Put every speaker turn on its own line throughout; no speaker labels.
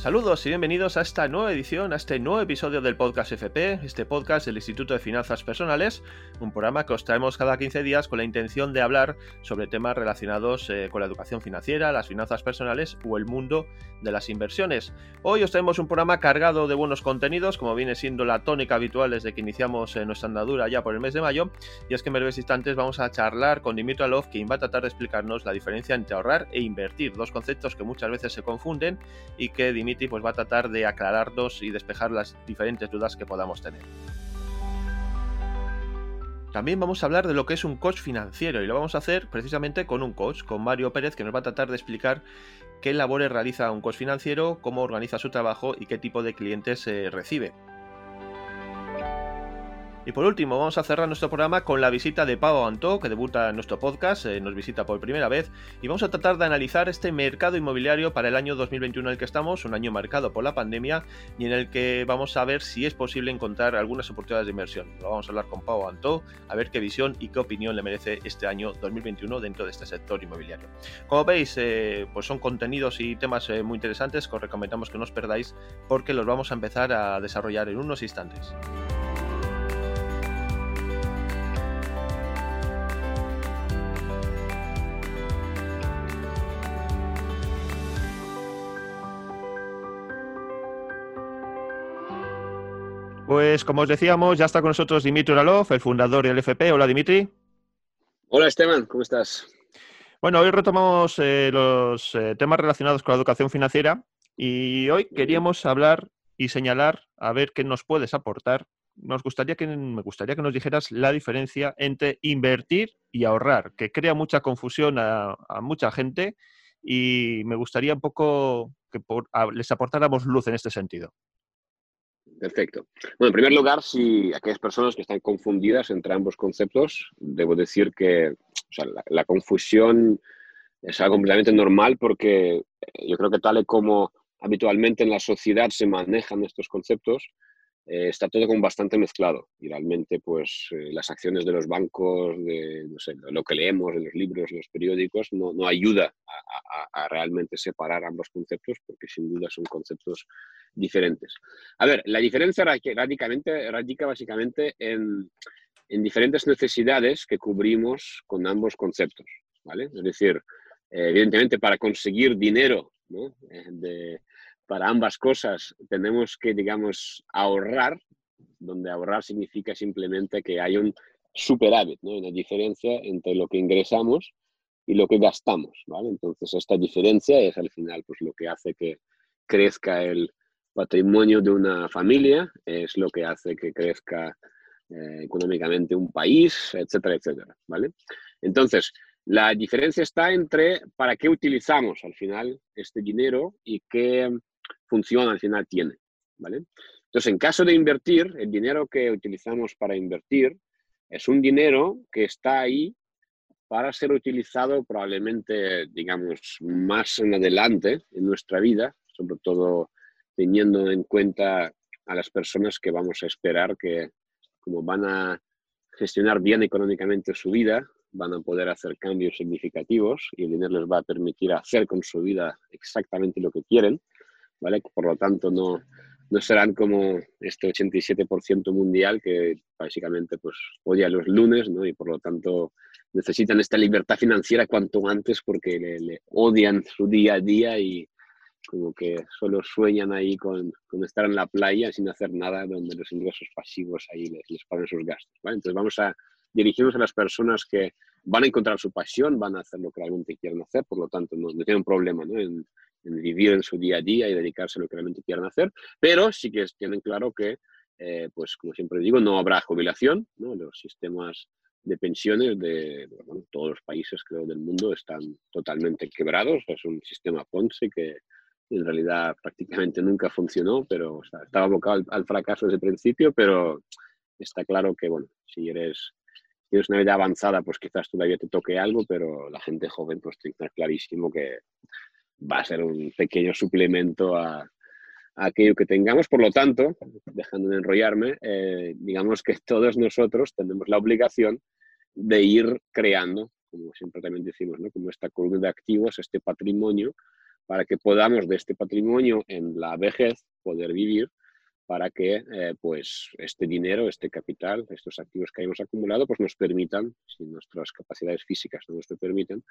Saludos y bienvenidos a esta nueva edición, a este nuevo episodio del podcast FP, este podcast del Instituto de Finanzas Personales, un programa que os traemos cada 15 días con la intención de hablar sobre temas relacionados eh, con la educación financiera, las finanzas personales o el mundo de las inversiones. Hoy os traemos un programa cargado de buenos contenidos, como viene siendo la tónica habitual desde que iniciamos eh, nuestra andadura ya por el mes de mayo, y es que en breves instantes vamos a charlar con Dimitri Alov, quien va a tratar de explicarnos la diferencia entre ahorrar e invertir, dos conceptos que muchas veces se confunden y que Dimitri pues va a tratar de aclararnos y despejar las diferentes dudas que podamos tener. También vamos a hablar de lo que es un coach financiero y lo vamos a hacer precisamente con un coach, con Mario Pérez, que nos va a tratar de explicar qué labores realiza un coach financiero, cómo organiza su trabajo y qué tipo de clientes eh, recibe. Y por último, vamos a cerrar nuestro programa con la visita de Pau Antó, que debuta en nuestro podcast, eh, nos visita por primera vez, y vamos a tratar de analizar este mercado inmobiliario para el año 2021 en el que estamos, un año marcado por la pandemia, y en el que vamos a ver si es posible encontrar algunas oportunidades de inversión. Lo vamos a hablar con Pau Antó, a ver qué visión y qué opinión le merece este año 2021 dentro de este sector inmobiliario. Como veis, eh, pues son contenidos y temas eh, muy interesantes que os recomendamos que no os perdáis porque los vamos a empezar a desarrollar en unos instantes. Pues como os decíamos, ya está con nosotros Dimitri Uralov, el fundador del FP. Hola Dimitri.
Hola Esteban, ¿cómo estás?
Bueno, hoy retomamos eh, los eh, temas relacionados con la educación financiera y hoy queríamos hablar y señalar a ver qué nos puedes aportar. Nos gustaría que, me gustaría que nos dijeras la diferencia entre invertir y ahorrar, que crea mucha confusión a, mucha gente y me gustaría un poco que les aportáramos luz en este sentido.
Perfecto. Bueno, en primer lugar, si aquellas personas que están confundidas entre ambos conceptos, debo decir que la, confusión es algo completamente normal porque eh, yo creo que tal y como habitualmente en la sociedad se manejan estos conceptos, eh, está todo como bastante mezclado y realmente pues eh, las acciones de los bancos, de lo que leemos en los libros, en los periódicos, no, no ayuda a, realmente separar ambos conceptos porque sin duda son conceptos diferentes. A ver, la diferencia radicalmente, radica básicamente en, en diferentes necesidades que cubrimos con ambos conceptos, ¿vale? Es decir, eh, evidentemente para conseguir dinero ¿no? de, para ambas cosas tenemos que, digamos, ahorrar, donde ahorrar significa simplemente que hay un superávit, ¿no? una diferencia entre lo que ingresamos y lo que gastamos. ¿vale? Entonces, esta diferencia es al final pues, lo que hace que crezca el patrimonio de una familia, es lo que hace que crezca eh, económicamente un país, etcétera, etcétera. ¿vale? Entonces, la diferencia está entre para qué utilizamos al final este dinero y qué función al final tiene. ¿vale? Entonces, en caso de invertir, el dinero que utilizamos para invertir es un dinero que está ahí para ser utilizado probablemente, digamos, más en adelante en nuestra vida, sobre todo teniendo en cuenta a las personas que vamos a esperar que, como van a gestionar bien económicamente su vida, van a poder hacer cambios significativos y el dinero les va a permitir hacer con su vida exactamente lo que quieren. ¿Vale? Por lo tanto, no, no serán como este 87% mundial que básicamente pues, odia los lunes ¿no? y por lo tanto necesitan esta libertad financiera cuanto antes porque le, odian su día a día y como que solo sueñan ahí con, con, estar en la playa sin hacer nada donde los ingresos pasivos ahí les, les pagan sus gastos. ¿vale? Entonces vamos a dirigirnos a las personas que van a encontrar su pasión, van a hacer lo que realmente quieren hacer, por lo tanto no, no tienen problema ¿no? En vivir en su día a día y dedicarse a lo que realmente quieran hacer, pero sí que tienen claro que, eh, pues como siempre digo, no habrá jubilación, los sistemas de pensiones de todos los países creo del mundo están totalmente quebrados, es un sistema Ponce que en realidad prácticamente nunca funcionó, pero estaba abocado al, fracaso desde el principio, pero está claro que, bueno, si eres tienes una vida avanzada, pues quizás todavía te toque algo, pero la gente joven pues tiene clarísimo que va a ser un pequeño suplemento a, aquello que tengamos. Por lo tanto, dejando de enrollarme, eh, digamos que todos nosotros tenemos la obligación de ir creando, como siempre también decimos, ¿no? como esta columna de activos, este patrimonio, para que podamos de este patrimonio en la vejez poder vivir para que eh, pues este dinero, este capital, estos activos que hemos acumulado, pues nos permitan, si nuestras capacidades físicas no nos lo permiten,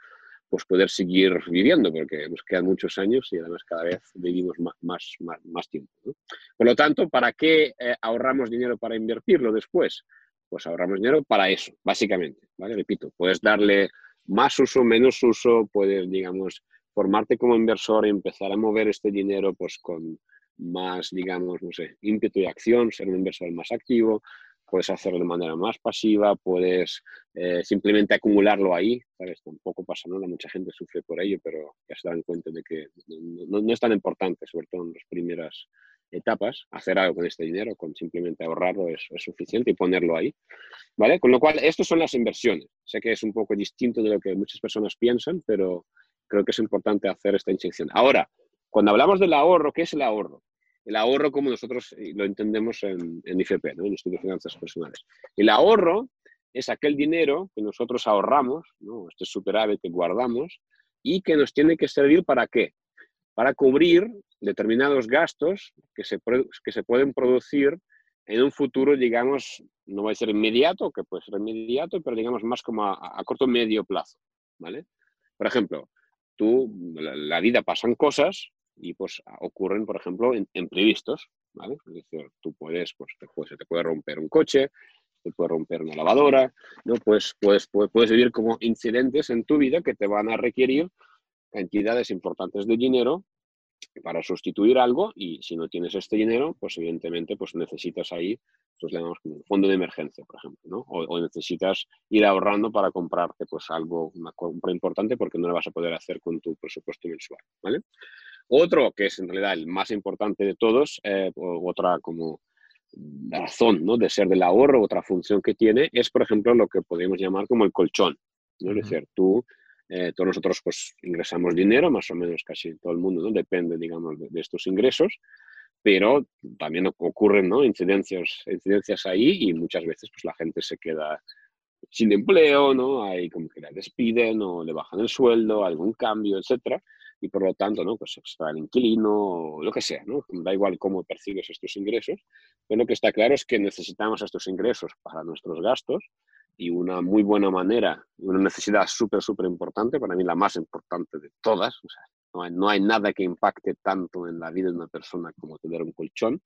pues poder seguir viviendo, porque nos quedan muchos años y además cada vez vivimos más, más, más, tiempo. Por lo tanto, ¿para qué eh, ahorramos dinero para invertirlo después? Pues ahorramos dinero para eso, básicamente. ¿vale? Repito, puedes darle más uso, menos uso, puedes, digamos, formarte como inversor y empezar a mover este dinero pues con más, digamos, no sé, ímpetu y acción, ser un inversor más activo, puedes hacerlo de manera más pasiva, puedes eh, simplemente acumularlo ahí, ¿sabes? Tampoco pasa nada, mucha gente sufre por ello, pero ya se dan cuenta de que no, es tan importante, sobre todo en las primeras etapas, hacer algo con este dinero, con simplemente ahorrarlo es, es, suficiente y ponerlo ahí, ¿vale? Con lo cual, estas son las inversiones. Sé que es un poco distinto de lo que muchas personas piensan, pero creo que es importante hacer esta inyección. Ahora, cuando hablamos del ahorro, ¿qué es el ahorro? El ahorro como nosotros eh, lo entendemos en, en IFP, ¿no? en Estudio de Finanzas Personales. El ahorro es aquel dinero que nosotros ahorramos, ¿no? este superávit que guardamos, y que nos tiene que servir para qué? Para cubrir determinados gastos que se, que se pueden producir en un futuro, digamos, no va a ser inmediato, que puede ser inmediato, pero digamos más como a, a corto medio plazo, ¿vale? Por ejemplo, tú, la, la vida pasan cosas y pues ocurren, por ejemplo, en, imprevistos, ¿vale? Es decir, tú puedes, pues te te puede romper un coche, te puede romper una lavadora, ¿no? Pues puedes, puedes, puedes vivir como incidentes en tu vida que te van a requerir cantidades importantes de dinero para sustituir algo y si no tienes este dinero, pues evidentemente pues necesitas ahí, pues le como un fondo de emergencia, por ejemplo, ¿no? O, o, necesitas ir ahorrando para comprarte pues algo, una compra importante porque no lo vas a poder hacer con tu presupuesto mensual, ¿vale? Otro, que es en realidad el más importante de todos, eh, otra como razón ¿no? de ser del ahorro, otra función que tiene, es, por ejemplo, lo que podemos llamar como el colchón. ¿no? Es decir, tú, eh, todos nosotros pues ingresamos dinero, más o menos casi todo el mundo, ¿no? depende, digamos, de, estos ingresos, pero también ocurren ¿no? incidencias, incidencias ahí y muchas veces pues la gente se queda sin empleo, ¿no? Hay como que la despiden o le bajan el sueldo, algún cambio, etcétera y por lo tanto, ¿no? Pues está el inquilino lo que sea, ¿no? Da igual cómo percibes estos ingresos, pero lo que está claro es que necesitamos estos ingresos para nuestros gastos y una muy buena manera, una necesidad súper, súper importante, para mí la más importante de todas, o sea, no hay, no hay, nada que impacte tanto en la vida de una persona como tener un colchón,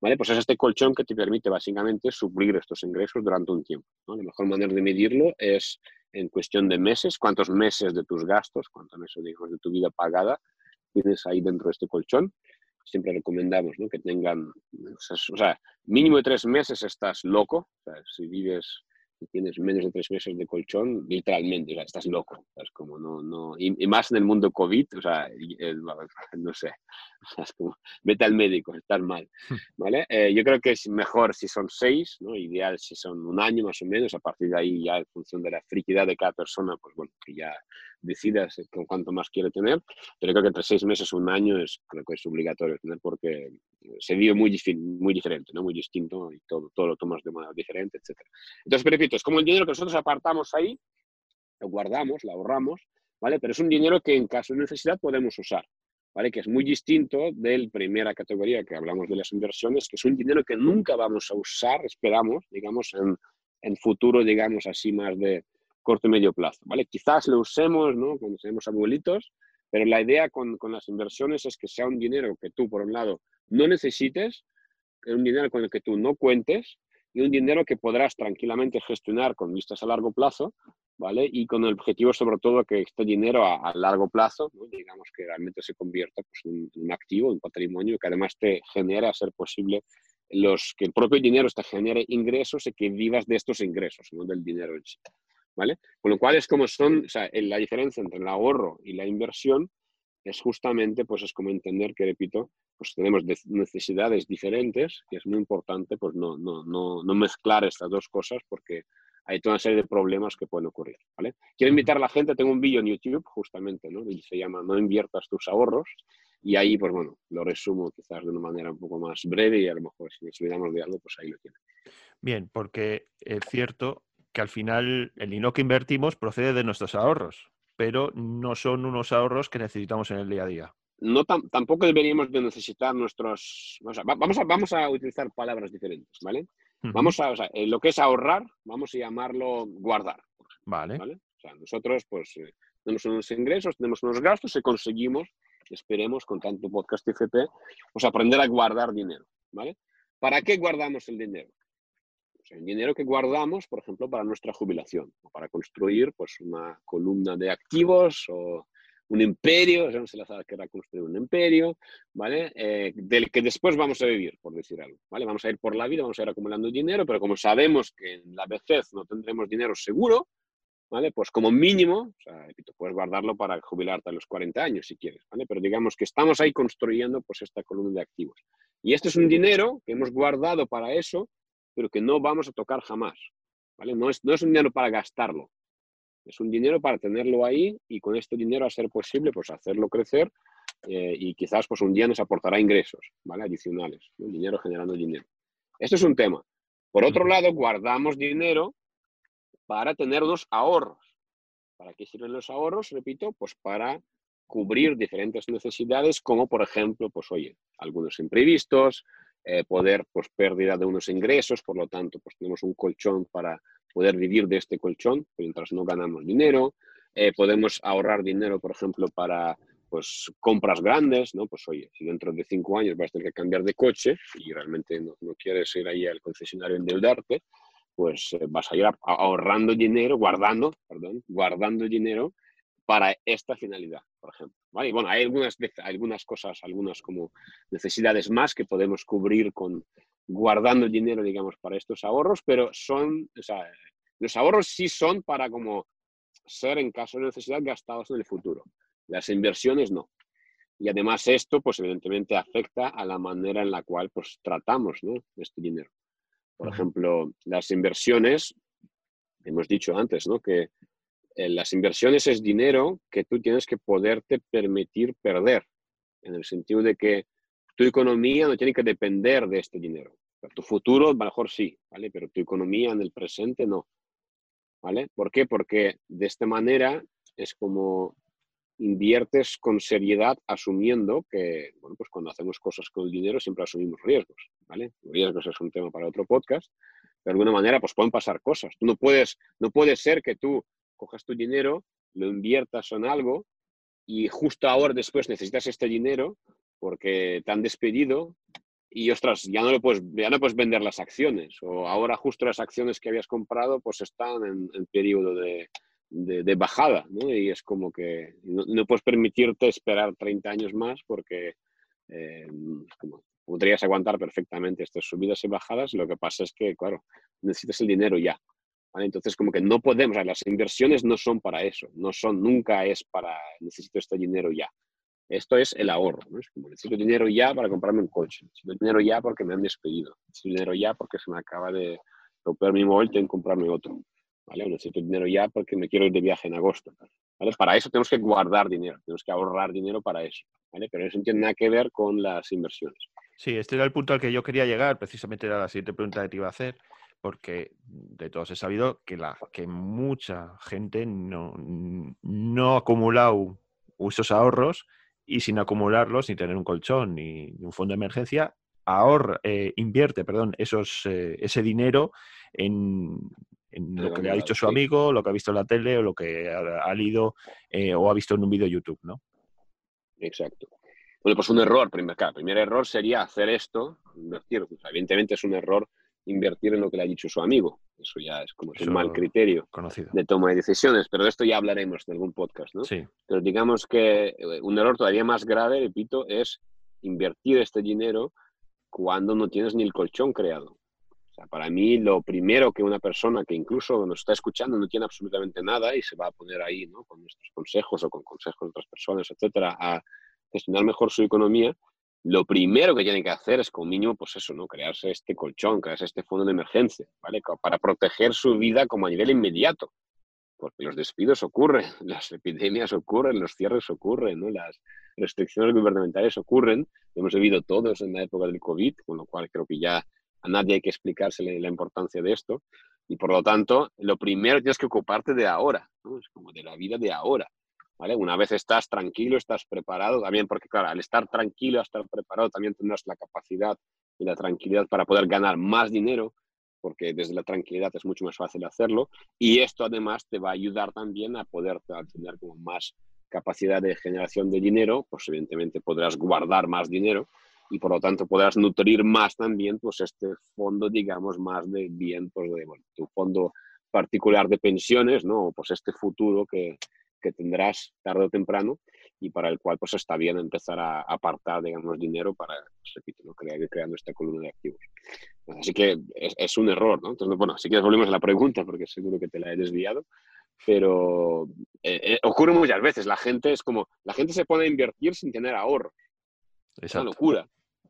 ¿vale? Pues es este colchón que te permite básicamente suplir estos ingresos durante un tiempo, ¿no? La mejor manera de medirlo es en cuestión de meses, cuántos meses de tus gastos, cuántos meses digamos, de tu vida pagada tienes ahí dentro de este colchón. Siempre recomendamos ¿no? que tengan, o sea, mínimo de tres meses estás loco, o sea, si vives y tienes menos de tres meses de colchón, literalmente, o sea, estás loco, es como no, no, y, más en el mundo COVID, o sea, no sé, es como, vete al médico, estás mal. ¿vale? Eh, yo creo que es mejor si son seis, ¿no? Ideal si son un año más o menos, a partir de ahí ya en función de la friquidad de cada persona, pues bueno, que ya decidas con cuánto más quiere tener, pero creo que entre seis meses o un año es, creo que es obligatorio tener porque se vive muy, muy diferente, ¿no? muy distinto y todo, todo lo tomas de manera diferente, etc. Entonces, repito, es como el dinero que nosotros apartamos ahí, lo guardamos, lo ahorramos, ¿vale? Pero es un dinero que en caso de necesidad podemos usar, ¿vale? Que es muy distinto de la primera categoría que hablamos de las inversiones, que es un dinero que nunca vamos a usar, esperamos, digamos, en, en futuro, digamos, así más de corto y medio plazo, ¿vale? Quizás lo usemos, ¿no? Cuando tenemos abuelitos, pero la idea con, con las inversiones es que sea un dinero que tú, por un lado, no necesites, un dinero con el que tú no cuentes y un dinero que podrás tranquilamente gestionar con vistas a largo plazo, ¿vale? Y con el objetivo sobre todo que este dinero a, largo plazo, digamos que realmente se convierta pues, en un activo, un patrimonio que además te genere a ser posible los, que el propio dinero te genere ingresos y que vivas de estos ingresos, no del dinero en sí. ¿Vale? Con lo cual es como son, o sea, la diferencia entre el ahorro y la inversión es justamente, pues es como entender que, repito, pues tenemos necesidades diferentes, que es muy importante, pues no, no, no, no mezclar estas dos cosas porque hay toda una serie de problemas que pueden ocurrir, ¿vale? Quiero invitar a la gente, tengo un vídeo en YouTube justamente, ¿no? Y se llama No inviertas tus ahorros y ahí, pues bueno, lo resumo quizás de una manera un poco más breve y a lo mejor si nos olvidamos de algo, pues ahí lo tienen.
Bien, porque es cierto que al final el dinero que invertimos procede de nuestros ahorros pero no son unos ahorros que necesitamos en el día a día.
no tampoco deberíamos de necesitar nuestros... vamos, a, vamos a utilizar palabras diferentes, ¿vale? Vamos a, o sea, lo que es ahorrar, vamos a llamarlo guardar.
Vale.
O sea, nosotros pues eh, tenemos unos ingresos, tenemos unos gastos y conseguimos, esperemos con tanto podcast FP, pues aprender a guardar dinero, ¿vale? ¿Para qué guardamos el dinero? El dinero que guardamos, por ejemplo, para nuestra jubilación, o para construir pues, una columna de activos o un imperio, no se la sabe que era construir un imperio, ¿vale? Eh, del que después vamos a vivir, por decir algo, ¿vale? Vamos a ir por la vida, vamos a ir acumulando dinero, pero como sabemos que en la vejez no tendremos dinero seguro, ¿vale? Pues como mínimo, o sea, puedes guardarlo para jubilarte a los 40 años si quieres, ¿vale? Pero digamos que estamos ahí construyendo pues esta columna de activos. Y este es un dinero que hemos guardado para eso, pero que no vamos a tocar jamás, ¿vale? No es, no es un dinero para gastarlo, es un dinero para tenerlo ahí y con este dinero a ser posible, pues hacerlo crecer eh, y quizás pues un día nos aportará ingresos, ¿vale? Adicionales, dinero generando dinero. Esto es un tema. Por otro lado, guardamos dinero para tener unos ahorros. ¿Para qué sirven los ahorros? Repito, pues para cubrir diferentes necesidades, como por ejemplo, pues oye, algunos imprevistos, eh, poder, pues pérdida de unos ingresos, por lo tanto, pues tenemos un colchón para poder vivir de este colchón mientras no ganamos dinero. Eh, podemos ahorrar dinero, por ejemplo, para pues, compras grandes, ¿no? Pues oye, si dentro de cinco años vas a tener que cambiar de coche y realmente no, no quieres ir ahí al concesionario a endeudarte, pues eh, vas a ir ahorrando dinero, guardando, perdón, guardando dinero para esta finalidad, por ejemplo. Y bueno, hay algunas, algunas cosas, algunas como necesidades más que podemos cubrir con, guardando el dinero, digamos, para estos ahorros, pero son, o sea, los ahorros sí son para como ser en caso de necesidad gastados en el futuro. Las inversiones no. Y además esto, pues evidentemente afecta a la manera en la cual pues tratamos ¿no? este dinero. Por ejemplo, las inversiones, hemos dicho antes, ¿no? Que las inversiones es dinero que tú tienes que poderte permitir perder, en el sentido de que tu economía no tiene que depender de este dinero. tu futuro, a lo mejor sí, ¿vale? Pero tu economía en el presente no. ¿Vale? ¿Por qué? Porque de esta manera es como inviertes con seriedad asumiendo que, bueno, pues cuando hacemos cosas con el dinero siempre asumimos riesgos, ¿vale? Riesgos es un tema para otro podcast. De alguna manera, pues pueden pasar cosas. Tú no puedes, no puede ser que tú cojas tu dinero, lo inviertas en algo y justo ahora después necesitas este dinero porque te han despedido y ya no, puedes, ya no puedes vender las acciones o ahora justo las acciones que habías comprado pues están en, en periodo de, bajada y es como que no, puedes permitirte esperar 30 años más porque eh, podrías aguantar perfectamente estas subidas y bajadas, lo que pasa es que, claro, necesitas el dinero ya. Entonces, como que no podemos, las inversiones no son para eso, no son, nunca es para, necesito este dinero ya. Esto es el ahorro. Es como necesito dinero ya para comprarme un coche, necesito dinero ya porque me han despedido, necesito dinero ya porque se me acaba de romper mi móvil, tengo que comprarme otro, necesito dinero ya porque me quiero ir de viaje en agosto. Para eso tenemos que guardar dinero, tenemos que ahorrar dinero para eso. Pero eso no tiene nada que ver con las inversiones.
Sí, este era el punto al que yo quería llegar, precisamente era la siguiente pregunta que te iba a hacer, porque de todos he sabido que, la, que mucha gente no, no ha acumulado esos ahorros y sin acumularlos, ni tener un colchón, ni, un fondo de emergencia, ahorra, eh, invierte perdón, esos, eh, ese dinero en, lo que le ha dicho su amigo, lo que ha visto en la tele o lo que ha, leído eh, o ha visto en un vídeo YouTube, ¿no?
Exacto. Bueno, pues un error, primer, el primer error sería hacer esto, invertir. evidentemente es un error invertir en lo que le ha dicho su amigo. Eso ya es como un mal criterio de toma de decisiones, pero de esto ya hablaremos en algún podcast, ¿no?
Sí.
Pero digamos que eh, un error todavía más grave, repito, es invertir este dinero cuando no tienes ni el colchón creado. O sea, para mí lo primero que una persona que incluso nos está escuchando no tiene absolutamente nada y se va a poner ahí, ¿no? Con nuestros consejos o con consejos de otras personas, etcétera, a gestionar mejor su economía, lo primero que tienen que hacer es, como mínimo, pues eso, ¿no? Crearse este colchón, crearse este fondo de emergencia, ¿vale? Para proteger su vida como a nivel inmediato. Porque los despidos ocurren, las epidemias ocurren, los cierres ocurren, ¿no? Las restricciones gubernamentales ocurren. Hemos vivido todos en la época del COVID, con lo cual creo que ya a nadie hay que explicarse la importancia de esto. Y por lo tanto, lo primero tienes que ocuparte de ahora, ¿no? Es como de la vida de ahora. ¿Vale? Una vez estás tranquilo, estás preparado, también porque, claro, al estar tranquilo, estar preparado, también tendrás la capacidad y la tranquilidad para poder ganar más dinero, porque desde la tranquilidad es mucho más fácil hacerlo. Y esto además te va a ayudar también a poder tener como más capacidad de generación de dinero, pues evidentemente podrás guardar más dinero y por lo tanto podrás nutrir más también pues este fondo, digamos, más de bien, pues de tu fondo particular de pensiones, ¿no? Pues este futuro que, que tendrás tarde o temprano y para el cual pues está bien empezar a apartar, digamos, dinero para, pues, repito, ¿no? crear, creando esta columna de activos. Así que es, es, un error, ¿no? Entonces, bueno, si quieres volvemos a la pregunta porque seguro que te la he desviado, pero eh, eh, ocurre muchas veces, la gente es como, la gente se pone a invertir sin tener ahorro. Es una locura.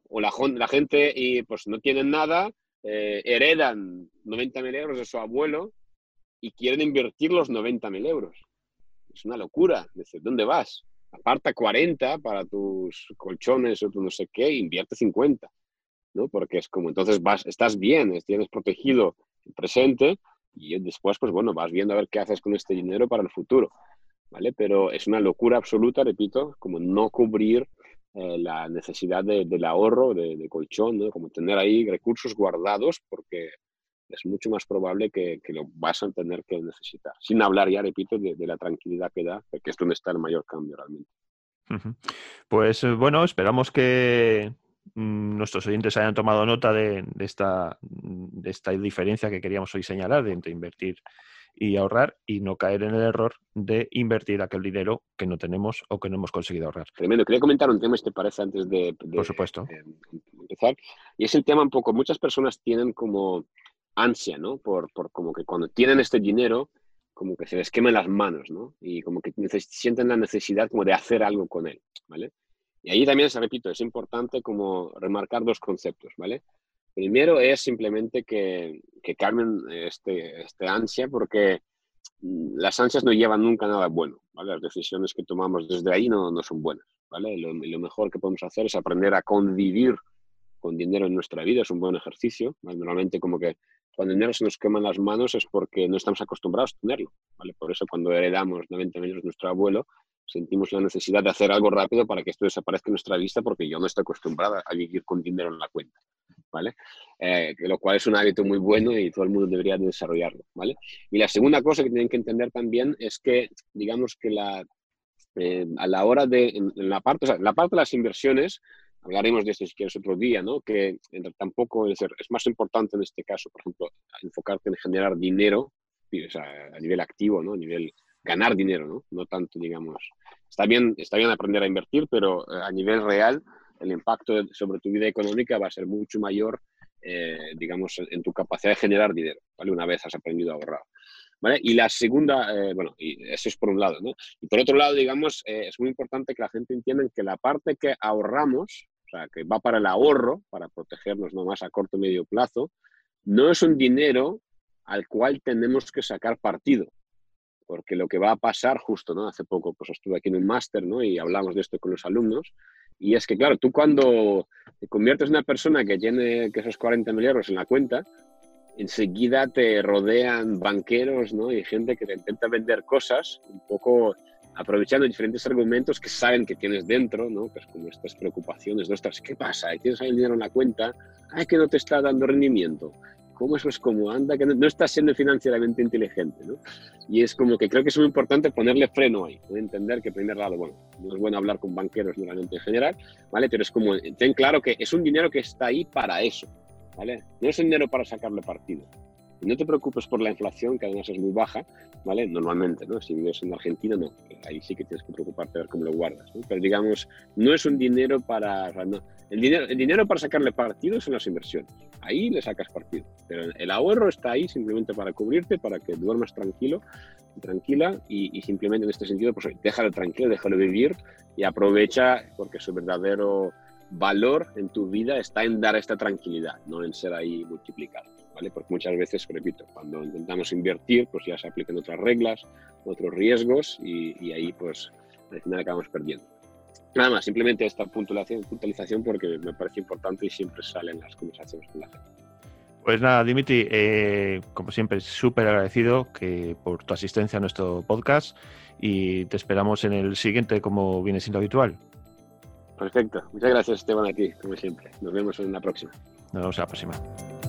O la, la gente y pues no tienen nada, eh, heredan 90.000 euros de su abuelo y quieren invertir los 90.000 euros. Es una locura. Dice, ¿dónde vas? Aparta 40 para tus colchones o tu no sé qué, invierte 50. ¿no? Porque es como, entonces vas, estás bien, tienes protegido el presente y después, pues bueno, vas viendo a ver qué haces con este dinero para el futuro. ¿Vale? Pero es una locura absoluta, repito, como no cubrir eh, la necesidad del ahorro, de, colchón, ¿no? como tener ahí recursos guardados, porque es mucho más probable que, lo vas a tener que necesitar. Sin hablar ya, repito, de, la tranquilidad que da, que es donde está el mayor cambio realmente.
Pues eh, bueno, esperamos que mm, nuestros oyentes hayan tomado nota de, esta, de esta diferencia que queríamos hoy señalar entre invertir y ahorrar y no caer en el error de invertir aquel dinero que no tenemos o que no hemos conseguido ahorrar.
Tremendo. Quería comentar un tema, si te parece, antes de,
Por supuesto.
empezar. Y es el tema un poco, muchas personas tienen como ansia, ¿no? Por, por como que cuando tienen este dinero, como que se les queman las manos, ¿no? Y como que sienten la necesidad como de hacer algo con él, ¿vale? Y ahí también, se repito, es importante como remarcar dos conceptos, ¿vale? Primero es simplemente que, que calmen este, este ansia porque mm, las ansias no llevan nunca nada bueno, ¿vale? Las decisiones que tomamos desde ahí no, no son buenas, ¿vale? Lo, lo, mejor que podemos hacer es aprender a convivir con dinero en nuestra vida, es un buen ejercicio, Normalmente como que cuando el dinero se nos quema en las manos es porque no estamos acostumbrados a tenerlo, ¿vale? Por eso cuando heredamos 90 millones de nuestro abuelo, sentimos la necesidad de hacer algo rápido para que esto desaparezca en nuestra vista porque yo no estoy acostumbrada a vivir con dinero en la cuenta, ¿vale? Eh, lo cual es un hábito muy bueno y todo el mundo debería desarrollarlo, ¿vale? Y la segunda cosa que tienen que entender también es que, digamos que la, eh, a la hora de, en, la parte, o sea, la parte de las inversiones, hablaremos de esto si quieres otro día, ¿no? Que tampoco es, más importante en este caso, por ejemplo, enfocarte en generar dinero o a nivel activo, ¿no? A nivel ganar dinero, ¿no? No tanto, digamos. Está bien, está bien aprender a invertir, pero eh, a nivel real el impacto sobre tu vida económica va a ser mucho mayor, eh, digamos, en tu capacidad de generar dinero, ¿vale? Una vez has aprendido a ahorrar. Y la segunda, eh, bueno, y eso es por un lado, ¿no? Y por otro lado, digamos, es muy importante que la gente entienda que la parte que ahorramos o sea, que va para el ahorro, para protegernos no más a corto y medio plazo, no es un dinero al cual tenemos que sacar partido. Porque lo que va a pasar justo, ¿no? Hace poco pues estuve aquí en un máster, ¿no? Y hablamos de esto con los alumnos. Y es que, claro, tú cuando te conviertes en una persona que tiene esos 40 mil euros en la cuenta, enseguida te rodean banqueros, ¿no? Y gente que te intenta vender cosas un poco aprovechando diferentes argumentos que saben que tienes dentro, ¿no? Pues como estas preocupaciones, nuestras, ¿qué pasa? Tienes ahí el dinero en la cuenta, ay, que no te está dando rendimiento. ¿Cómo eso es como anda? Que no, no estás siendo financieramente inteligente, ¿no? Y es como que creo que es muy importante ponerle freno ahí, entender que, en primer lado, bueno, no es bueno hablar con banqueros normalmente en general, ¿vale? Pero es como, ten claro que es un dinero que está ahí para eso, No es dinero para sacarle partido. No te preocupes por la inflación, que además es muy baja, ¿vale? Normalmente, ¿no? Si vives en Argentina, no. Ahí sí que tienes que preocuparte a ver cómo lo guardas. Pero digamos, no es un dinero para... el, dinero, el dinero para sacarle partido son las inversiones. Ahí le sacas partido. Pero el ahorro está ahí simplemente para cubrirte, para que duermas tranquilo, tranquila y, simplemente en este sentido, pues déjalo tranquilo, déjalo vivir y aprovecha porque su verdadero valor en tu vida está en dar esta tranquilidad, no en ser ahí multiplicado. Porque muchas veces, repito, cuando intentamos invertir, pues ya se aplican otras reglas, otros riesgos y, ahí, pues, al final acabamos perdiendo. Nada más, simplemente esta puntualización, puntualización porque me parece importante y siempre salen las conversaciones con la gente.
Pues nada, Dimitri, eh, como siempre, súper agradecido que, por tu asistencia a nuestro podcast y te esperamos en el siguiente como viene siendo habitual.
Perfecto. Muchas gracias Esteban a ti, como siempre. Nos vemos en la próxima.
Nos vemos en la próxima.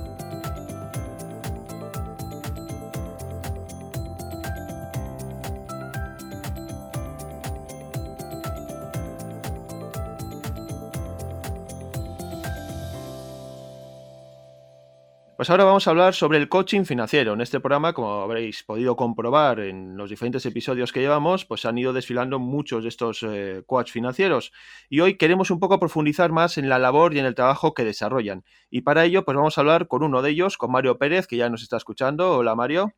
Pues ahora vamos a hablar sobre el coaching financiero. En este programa, como habréis podido comprobar en los diferentes episodios que llevamos, pues han ido desfilando muchos de estos eh, coach financieros. Y hoy queremos un poco profundizar más en la labor y en el trabajo que desarrollan. Y para ello, pues vamos a hablar con uno de ellos, con Mario Pérez, que ya nos está escuchando. Hola, Mario.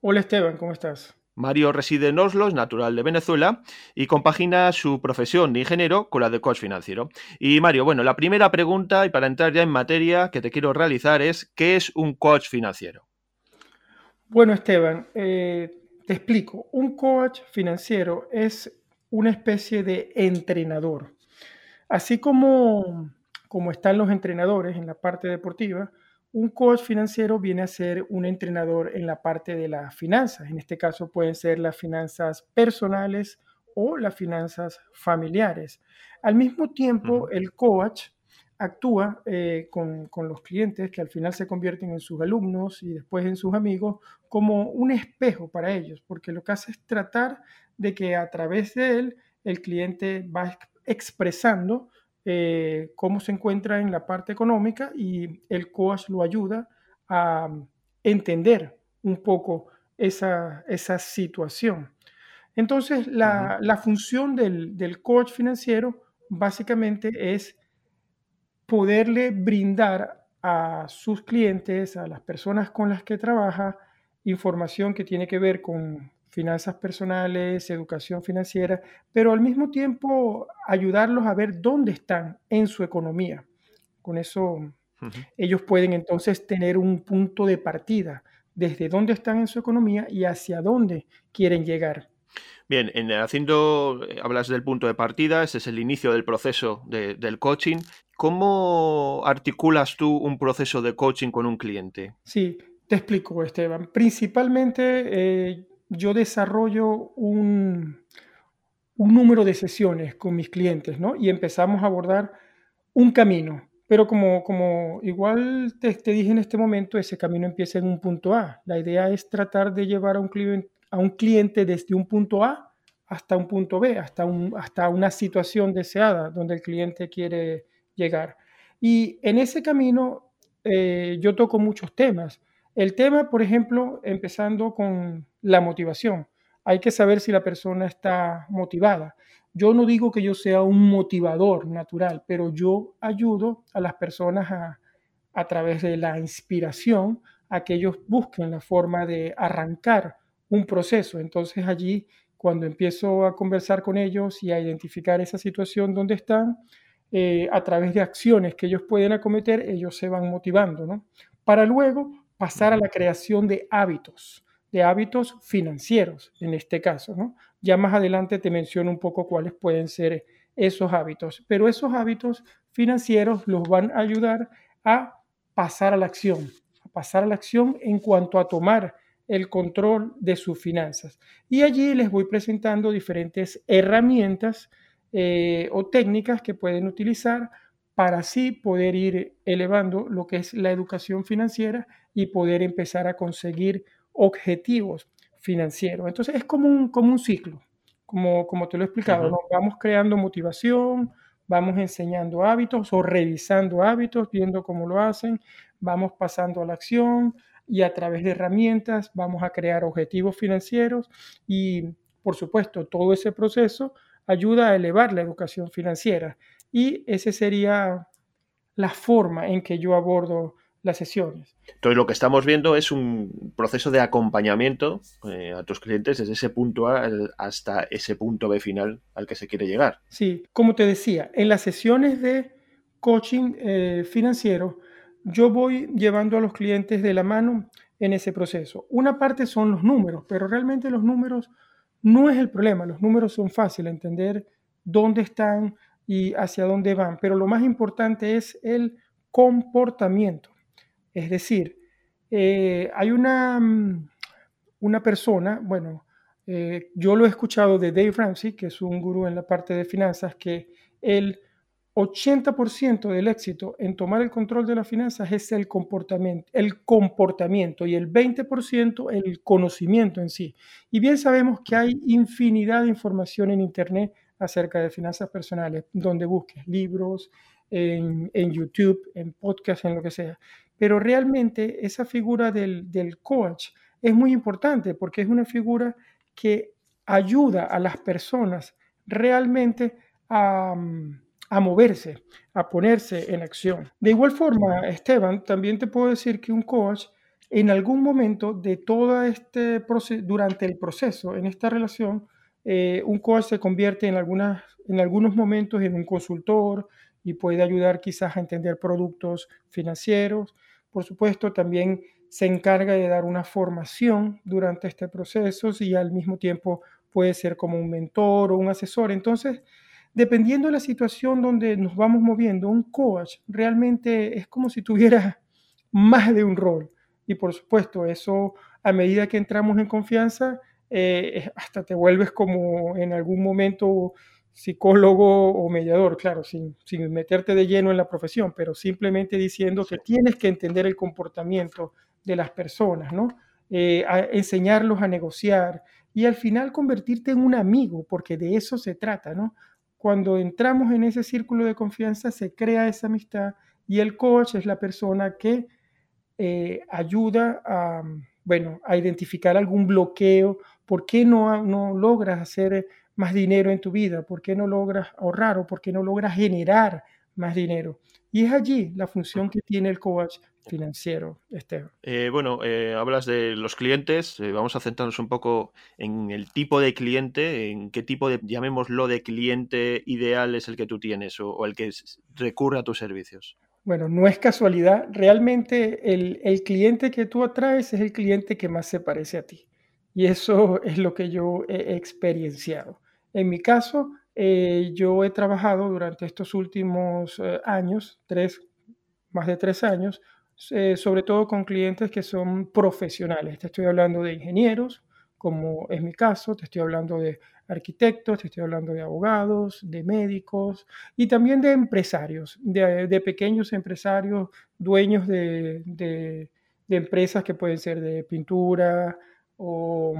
Hola, Esteban, ¿cómo estás?
Mario reside en Oslo, es natural de Venezuela y compagina su profesión de ingeniero con la de coach financiero. Y Mario, bueno, la primera pregunta y para entrar ya en materia que te quiero realizar es, ¿qué es un coach financiero?
Bueno, Esteban, eh, te explico. Un coach financiero es una especie de entrenador. Así como, como están los entrenadores en la parte deportiva, un coach financiero viene a ser un entrenador en la parte de las finanzas. En este caso pueden ser las finanzas personales o las finanzas familiares. Al mismo tiempo, el coach actúa eh, con, los clientes que al final se convierten en sus alumnos y después en sus amigos como un espejo para ellos, porque lo que hace es tratar de que a través de él el cliente va expresando eh, cómo se encuentra en la parte económica y el coach lo ayuda a entender un poco esa, situación. Entonces, la, función del, del, coach financiero básicamente es poderle brindar a sus clientes, a las personas con las que trabaja, información que tiene que ver con finanzas personales, educación financiera, pero al mismo tiempo ayudarlos a ver dónde están en su economía. Con eso ellos pueden entonces tener un punto de partida desde dónde están en su economía y hacia dónde quieren llegar.
Bien, en, haciendo, eh, hablas del punto de partida, ese es el inicio del proceso del coaching. ¿Cómo articulas tú un proceso de coaching con un cliente?
Sí, te explico, Esteban. Principalmente eh, yo desarrollo un, un número de sesiones con mis clientes, ¿no? Y empezamos a abordar un camino. Pero como, como igual te, te, dije en este momento, ese camino empieza en un punto A. La idea es tratar de llevar a un cliente, a un cliente desde un punto A hasta un punto B, hasta, un, hasta una situación deseada donde el cliente quiere llegar. Y en ese camino eh, yo toco muchos temas. El tema, por ejemplo, empezando con la motivación. Hay que saber si la persona está motivada. Yo no digo que yo sea un motivador natural, pero yo ayudo a las personas a, a través de la inspiración a que ellos busquen la forma de arrancar un proceso. Entonces allí, cuando empiezo a conversar con ellos y a identificar esa situación donde están, eh, a través de acciones que ellos pueden acometer, ellos se van motivando, ¿no? Para luego pasar a la creación de hábitos, de hábitos financieros en este caso. ¿no? Ya más adelante te menciono un poco cuáles pueden ser esos hábitos, pero esos hábitos financieros los van a ayudar a pasar a la acción, a pasar a la acción en cuanto a tomar el control de sus finanzas. Y allí les voy presentando diferentes herramientas eh, o técnicas que pueden utilizar para así poder ir elevando lo que es la educación financiera y poder empezar a conseguir objetivos financieros. Entonces es como un, como un ciclo, como, como te lo he explicado, vamos creando motivación, vamos enseñando hábitos o revisando hábitos, viendo cómo lo hacen, vamos pasando a la acción y a través de herramientas vamos a crear objetivos financieros y por supuesto todo ese proceso ayuda a elevar la educación financiera. Y esa sería la forma en que yo abordo las sesiones.
Entonces lo que estamos viendo es un proceso de acompañamiento eh, a tus clientes desde ese punto A hasta ese punto B final al que se quiere llegar.
Sí, como te decía, en las sesiones de coaching eh, financiero, yo voy llevando a los clientes de la mano en ese proceso. Una parte son los números, pero realmente los números no es el problema. Los números son fáciles, entender dónde están, y hacia dónde van, pero lo más importante es el comportamiento. Es decir, eh, hay una, mm, una persona, bueno, Eh, yo lo he escuchado de Dave Ramsey, que es un gurú en la parte de finanzas, que el 80% del éxito en tomar el control de las finanzas es el comportamiento, el comportamiento y el 20% el conocimiento en sí. Y bien sabemos que hay infinidad de información en Internet acerca de finanzas personales, donde busques libros, en, YouTube, en podcast, en lo que sea. Pero realmente esa figura del, del coach es muy importante porque es una figura que ayuda a las personas realmente a, a, moverse, a ponerse en acción. De igual forma, Esteban, también te puedo decir que un coach en algún momento de todo este proceso, durante el proceso, en esta relación, eh, un coach se convierte en, algunas, en algunos momentos en un consultor y puede ayudar quizás a entender productos financieros. Por supuesto, también se encarga de dar una formación durante este proceso y al mismo tiempo puede ser como un mentor o un asesor. Entonces, dependiendo de la situación donde nos vamos moviendo, un coach realmente es como si tuviera más de un rol. Y por supuesto, eso a medida que entramos en confianza, eh, hasta te vuelves como en algún momento psicólogo o mediador, claro, sin, sin, meterte de lleno en la profesión, pero simplemente diciendo que tienes que entender el comportamiento de las personas, ¿no? Eh, enseñarlos a negociar y al final convertirte en un amigo, porque de eso se trata, ¿no? Cuando entramos en ese círculo de confianza se crea esa amistad y el coach es la persona que eh, ayuda a, bueno, a identificar algún bloqueo, por qué no, no logras hacer más dinero en tu vida, por qué no logras ahorrar o por qué no logras generar más dinero. Y es allí la función que tiene el coach financiero, Esteban.
Eh, bueno, eh, hablas de los clientes, eh, vamos a centrarnos un poco en el tipo de cliente, en qué tipo de, llamémoslo, de cliente ideal es el que tú tienes o, el que recurre a tus servicios.
Bueno, no es casualidad, realmente el, el cliente que tú atraes es el cliente que más se parece a ti. Y eso es lo que yo he experienciado. En mi caso, eh, yo he trabajado durante estos últimos eh, años, tres, más de tres años, eh, sobre todo con clientes que son profesionales. Te estoy hablando de ingenieros, como es mi caso, te estoy hablando de arquitectos, te estoy hablando de abogados, de médicos y también de empresarios, de, pequeños empresarios, dueños de, de, empresas que pueden ser de pintura o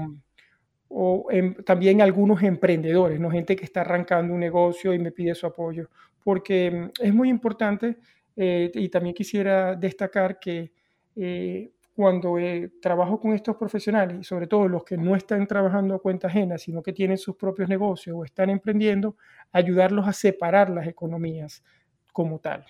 o también algunos emprendedores, ¿no? gente que está arrancando un negocio y me pide su apoyo, porque mm, es muy importante eh, y también quisiera destacar que eh, cuando eh, trabajo con estos profesionales sobre todo los que no están trabajando a cuenta ajena, sino que tienen sus propios negocios o están emprendiendo, ayudarlos a separar las economías como tal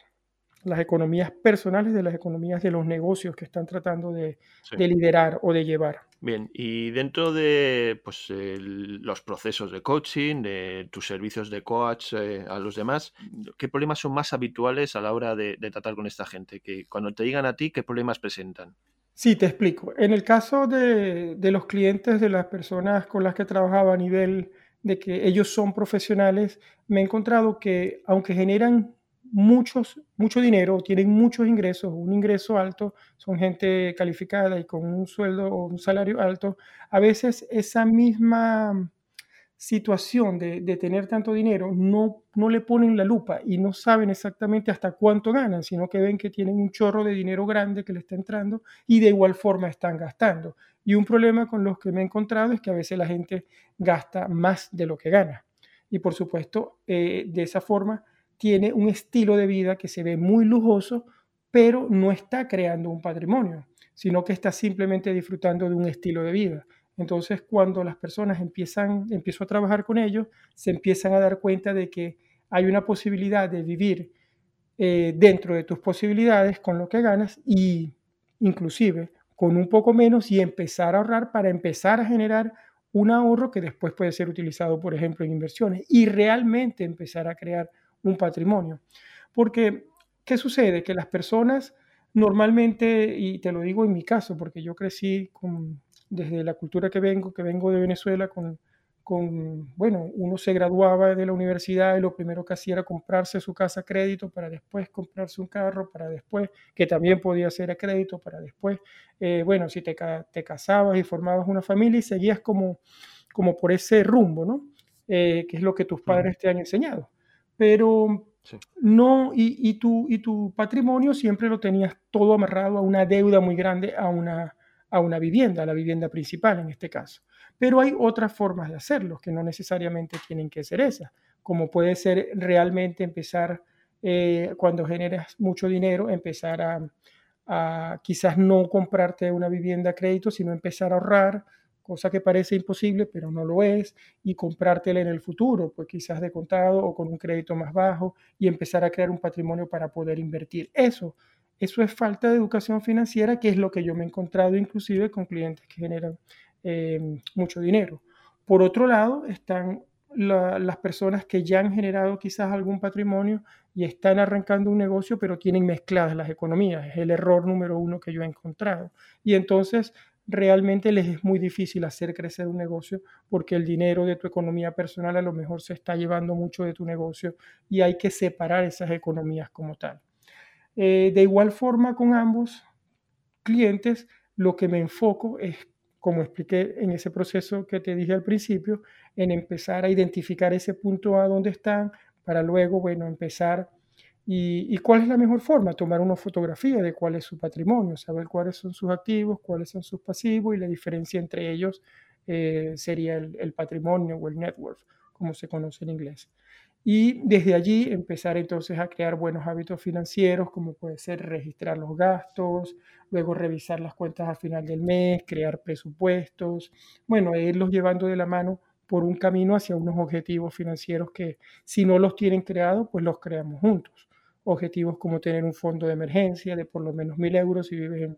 las economías personales de las economías de los negocios que están tratando de, liderar o de llevar.
Bien, y dentro de pues, los procesos de coaching, de tus servicios de coach eh, a los demás, ¿qué problemas son más habituales a la hora de, tratar con esta gente? Que cuando te digan a ti, ¿qué problemas presentan?
Sí, te explico. En el caso de, de los clientes, de las personas con las que trabajaba a nivel de que ellos son profesionales, me he encontrado que aunque generan muchos, mucho dinero, tienen muchos ingresos, un ingreso alto, son gente calificada y con un sueldo o un salario alto, a veces esa misma situación de, tener tanto dinero no, no le ponen la lupa y no saben exactamente hasta cuánto ganan, sino que ven que tienen un chorro de dinero grande que le está entrando y de igual forma están gastando. Y un problema con los que me he encontrado es que a veces la gente gasta más de lo que gana. Y por supuesto, eh, de esa forma tiene un estilo de vida que se ve muy lujoso, pero no está creando un patrimonio, sino que está simplemente disfrutando de un estilo de vida. Entonces, cuando las personas empiezan, empiezo a trabajar con ellos, se empiezan a dar cuenta de que hay una posibilidad de vivir eh, dentro de tus posibilidades con lo que ganas y inclusive con un poco menos y empezar a ahorrar para empezar a generar un ahorro que después puede ser utilizado, por ejemplo, en inversiones y realmente empezar a crear un patrimonio. Porque, ¿qué sucede? Que las personas normalmente, y te lo digo en mi caso, porque yo crecí con, desde la cultura que vengo, que vengo de Venezuela, con, con, bueno, uno se graduaba de la universidad y lo primero que hacía era comprarse su casa a crédito para después comprarse un carro, para después, que también podía ser a crédito, para después, eh, bueno, si te, te casabas y formabas una familia y seguías como como por ese rumbo, ¿no? Eh, que es lo que tus padres te han enseñado. Pero no, y, tu, y tu patrimonio siempre lo tenías todo amarrado a una deuda muy grande, a una, a una vivienda, a la vivienda principal en este caso. Pero hay otras formas de hacerlo, que no necesariamente tienen que ser esas, como puede ser realmente empezar, eh, cuando generas mucho dinero, empezar a, a quizás no comprarte una vivienda a crédito, sino empezar a ahorrar, cosa que parece imposible, pero no lo es, y comprártela en el futuro, pues quizás de contado o con un crédito más bajo, y empezar a crear un patrimonio para poder invertir. Eso, eso es falta de educación financiera, que es lo que yo me he encontrado inclusive con clientes que generan eh, mucho dinero. Por otro lado, están las personas que ya han generado quizás algún patrimonio y están arrancando un negocio, pero tienen mezcladas las economías. Es el error número uno que yo he encontrado. Y entonces realmente les es muy difícil hacer crecer un negocio porque el dinero de tu economía personal a lo mejor se está llevando mucho de tu negocio y hay que separar esas economías como tal. Eh, de igual forma con ambos clientes, lo que me enfoco es, como expliqué en ese proceso que te dije al principio, en empezar a identificar ese punto a donde están para luego, bueno, empezar ¿Y, cuál es la mejor forma? Tomar una fotografía de cuál es su patrimonio, saber cuáles son sus activos, cuáles son sus pasivos y la diferencia entre ellos eh, sería el, patrimonio o el net worth, como se conoce en inglés. Y desde allí empezar entonces a crear buenos hábitos financieros, como puede ser registrar los gastos, luego revisar las cuentas al final del mes, crear presupuestos, bueno, e irlos llevando de la mano por un camino hacia unos objetivos financieros que si no los tienen creados, pues los creamos juntos objetivos como tener un fondo de emergencia de por lo menos mil euros si vives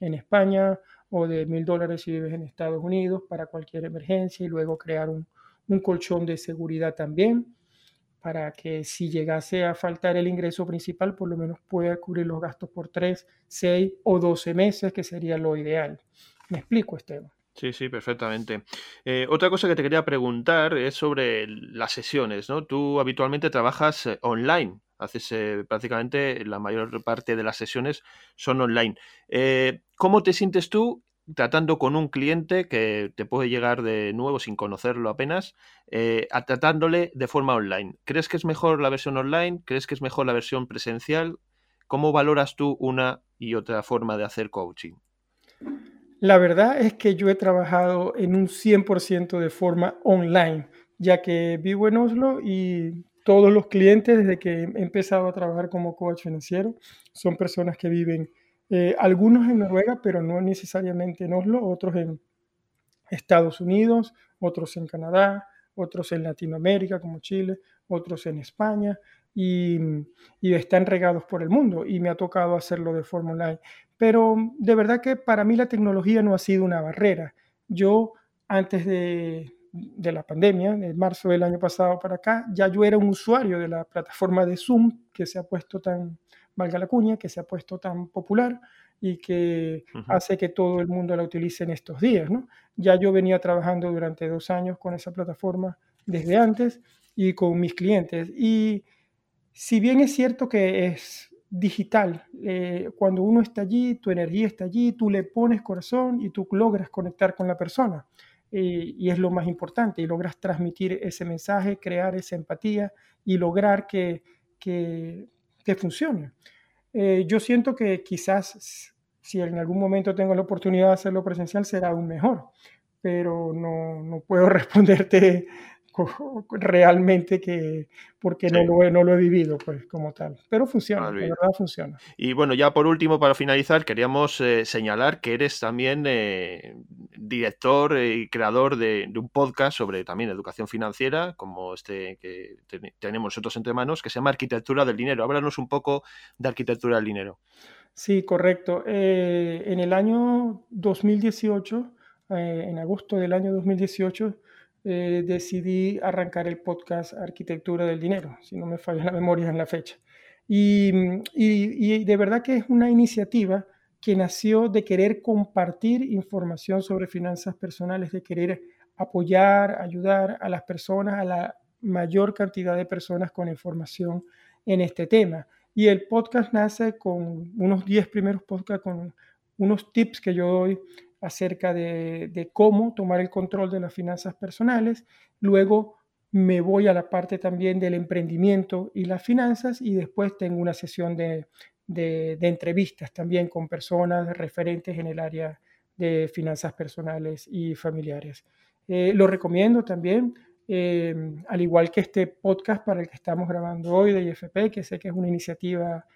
en, España o de mil dólares si vives en Estados Unidos para cualquier emergencia y luego crear un, colchón de seguridad también para que si llegase a faltar el ingreso principal, por lo menos pueda cubrir los gastos por 3, 6 o 12 meses, que sería lo ideal. ¿Me explico, Esteban?
Sí, sí, perfectamente. Eh, otra cosa que te quería preguntar es sobre las sesiones, ¿no? Tú habitualmente trabajas eh, online, haces eh, prácticamente la mayor parte de las sesiones son online. Eh, ¿Cómo te sientes tú tratando con un cliente que te puede llegar de nuevo sin conocerlo apenas, eh, tratándole de forma online? ¿Crees que es mejor la versión online? ¿Crees que es mejor la versión presencial? ¿Cómo valoras tú una y otra forma de hacer coaching?
La verdad es que yo he trabajado en un 100% de forma online, ya que vivo en Oslo y todos los clientes desde que he empezado a trabajar como coach financiero son personas que viven, eh, algunos en Noruega, pero no necesariamente en Oslo, otros en Estados Unidos, otros en Canadá, otros en Latinoamérica como Chile, otros en España y, y están regados por el mundo y me ha tocado hacerlo de forma online. Pero de verdad que para mí la tecnología no ha sido una barrera. Yo antes de, de la pandemia, de marzo del año pasado para acá, ya yo era un usuario de la plataforma de Zoom que se ha puesto tan, valga la cuña, que se ha puesto tan popular y que hace que todo el mundo la utilice en estos días. ¿no? Ya yo venía trabajando durante dos años con esa plataforma desde antes y con mis clientes. Y si bien es cierto que es digital, eh, cuando uno está allí, tu energía está allí, tú le pones corazón y tú logras conectar con la persona y, es lo más importante, y logras transmitir ese mensaje, crear esa empatía y lograr que, que, funcione. Eh, yo siento que quizás si en algún momento tengo la oportunidad de hacerlo presencial será aún mejor, pero no, no puedo responderte realmente que porque no, lo he, no lo he vivido pues como tal. Pero funciona de verdad funciona.
Y bueno ya por último para finalizar queríamos eh, señalar que eres también eh, director y creador de, un podcast sobre también educación financiera como este que tenemos nosotros entre manos que se llama arquitectura del dinero. Háblanos un poco de arquitectura del dinero.
Sí correcto. Eh, en el año 2018 en agosto del año 2018 eh, decidí arrancar el podcast Arquitectura del Dinero, si no me falla la memoria en la fecha. Y, y, de verdad que es una iniciativa que nació de querer compartir información sobre finanzas personales, de querer apoyar, ayudar a las personas, a la mayor cantidad de personas con información en este tema. Y el podcast nace con unos 10 primeros podcasts, con unos tips que yo doy acerca de, cómo tomar el control de las finanzas personales. Luego me voy a la parte también del emprendimiento y las finanzas y después tengo una sesión de, entrevistas también con personas referentes en el área de finanzas personales y familiares. Eh, lo recomiendo también, eh, al igual que este podcast para el que estamos grabando hoy de IFP, que sé que es una iniciativa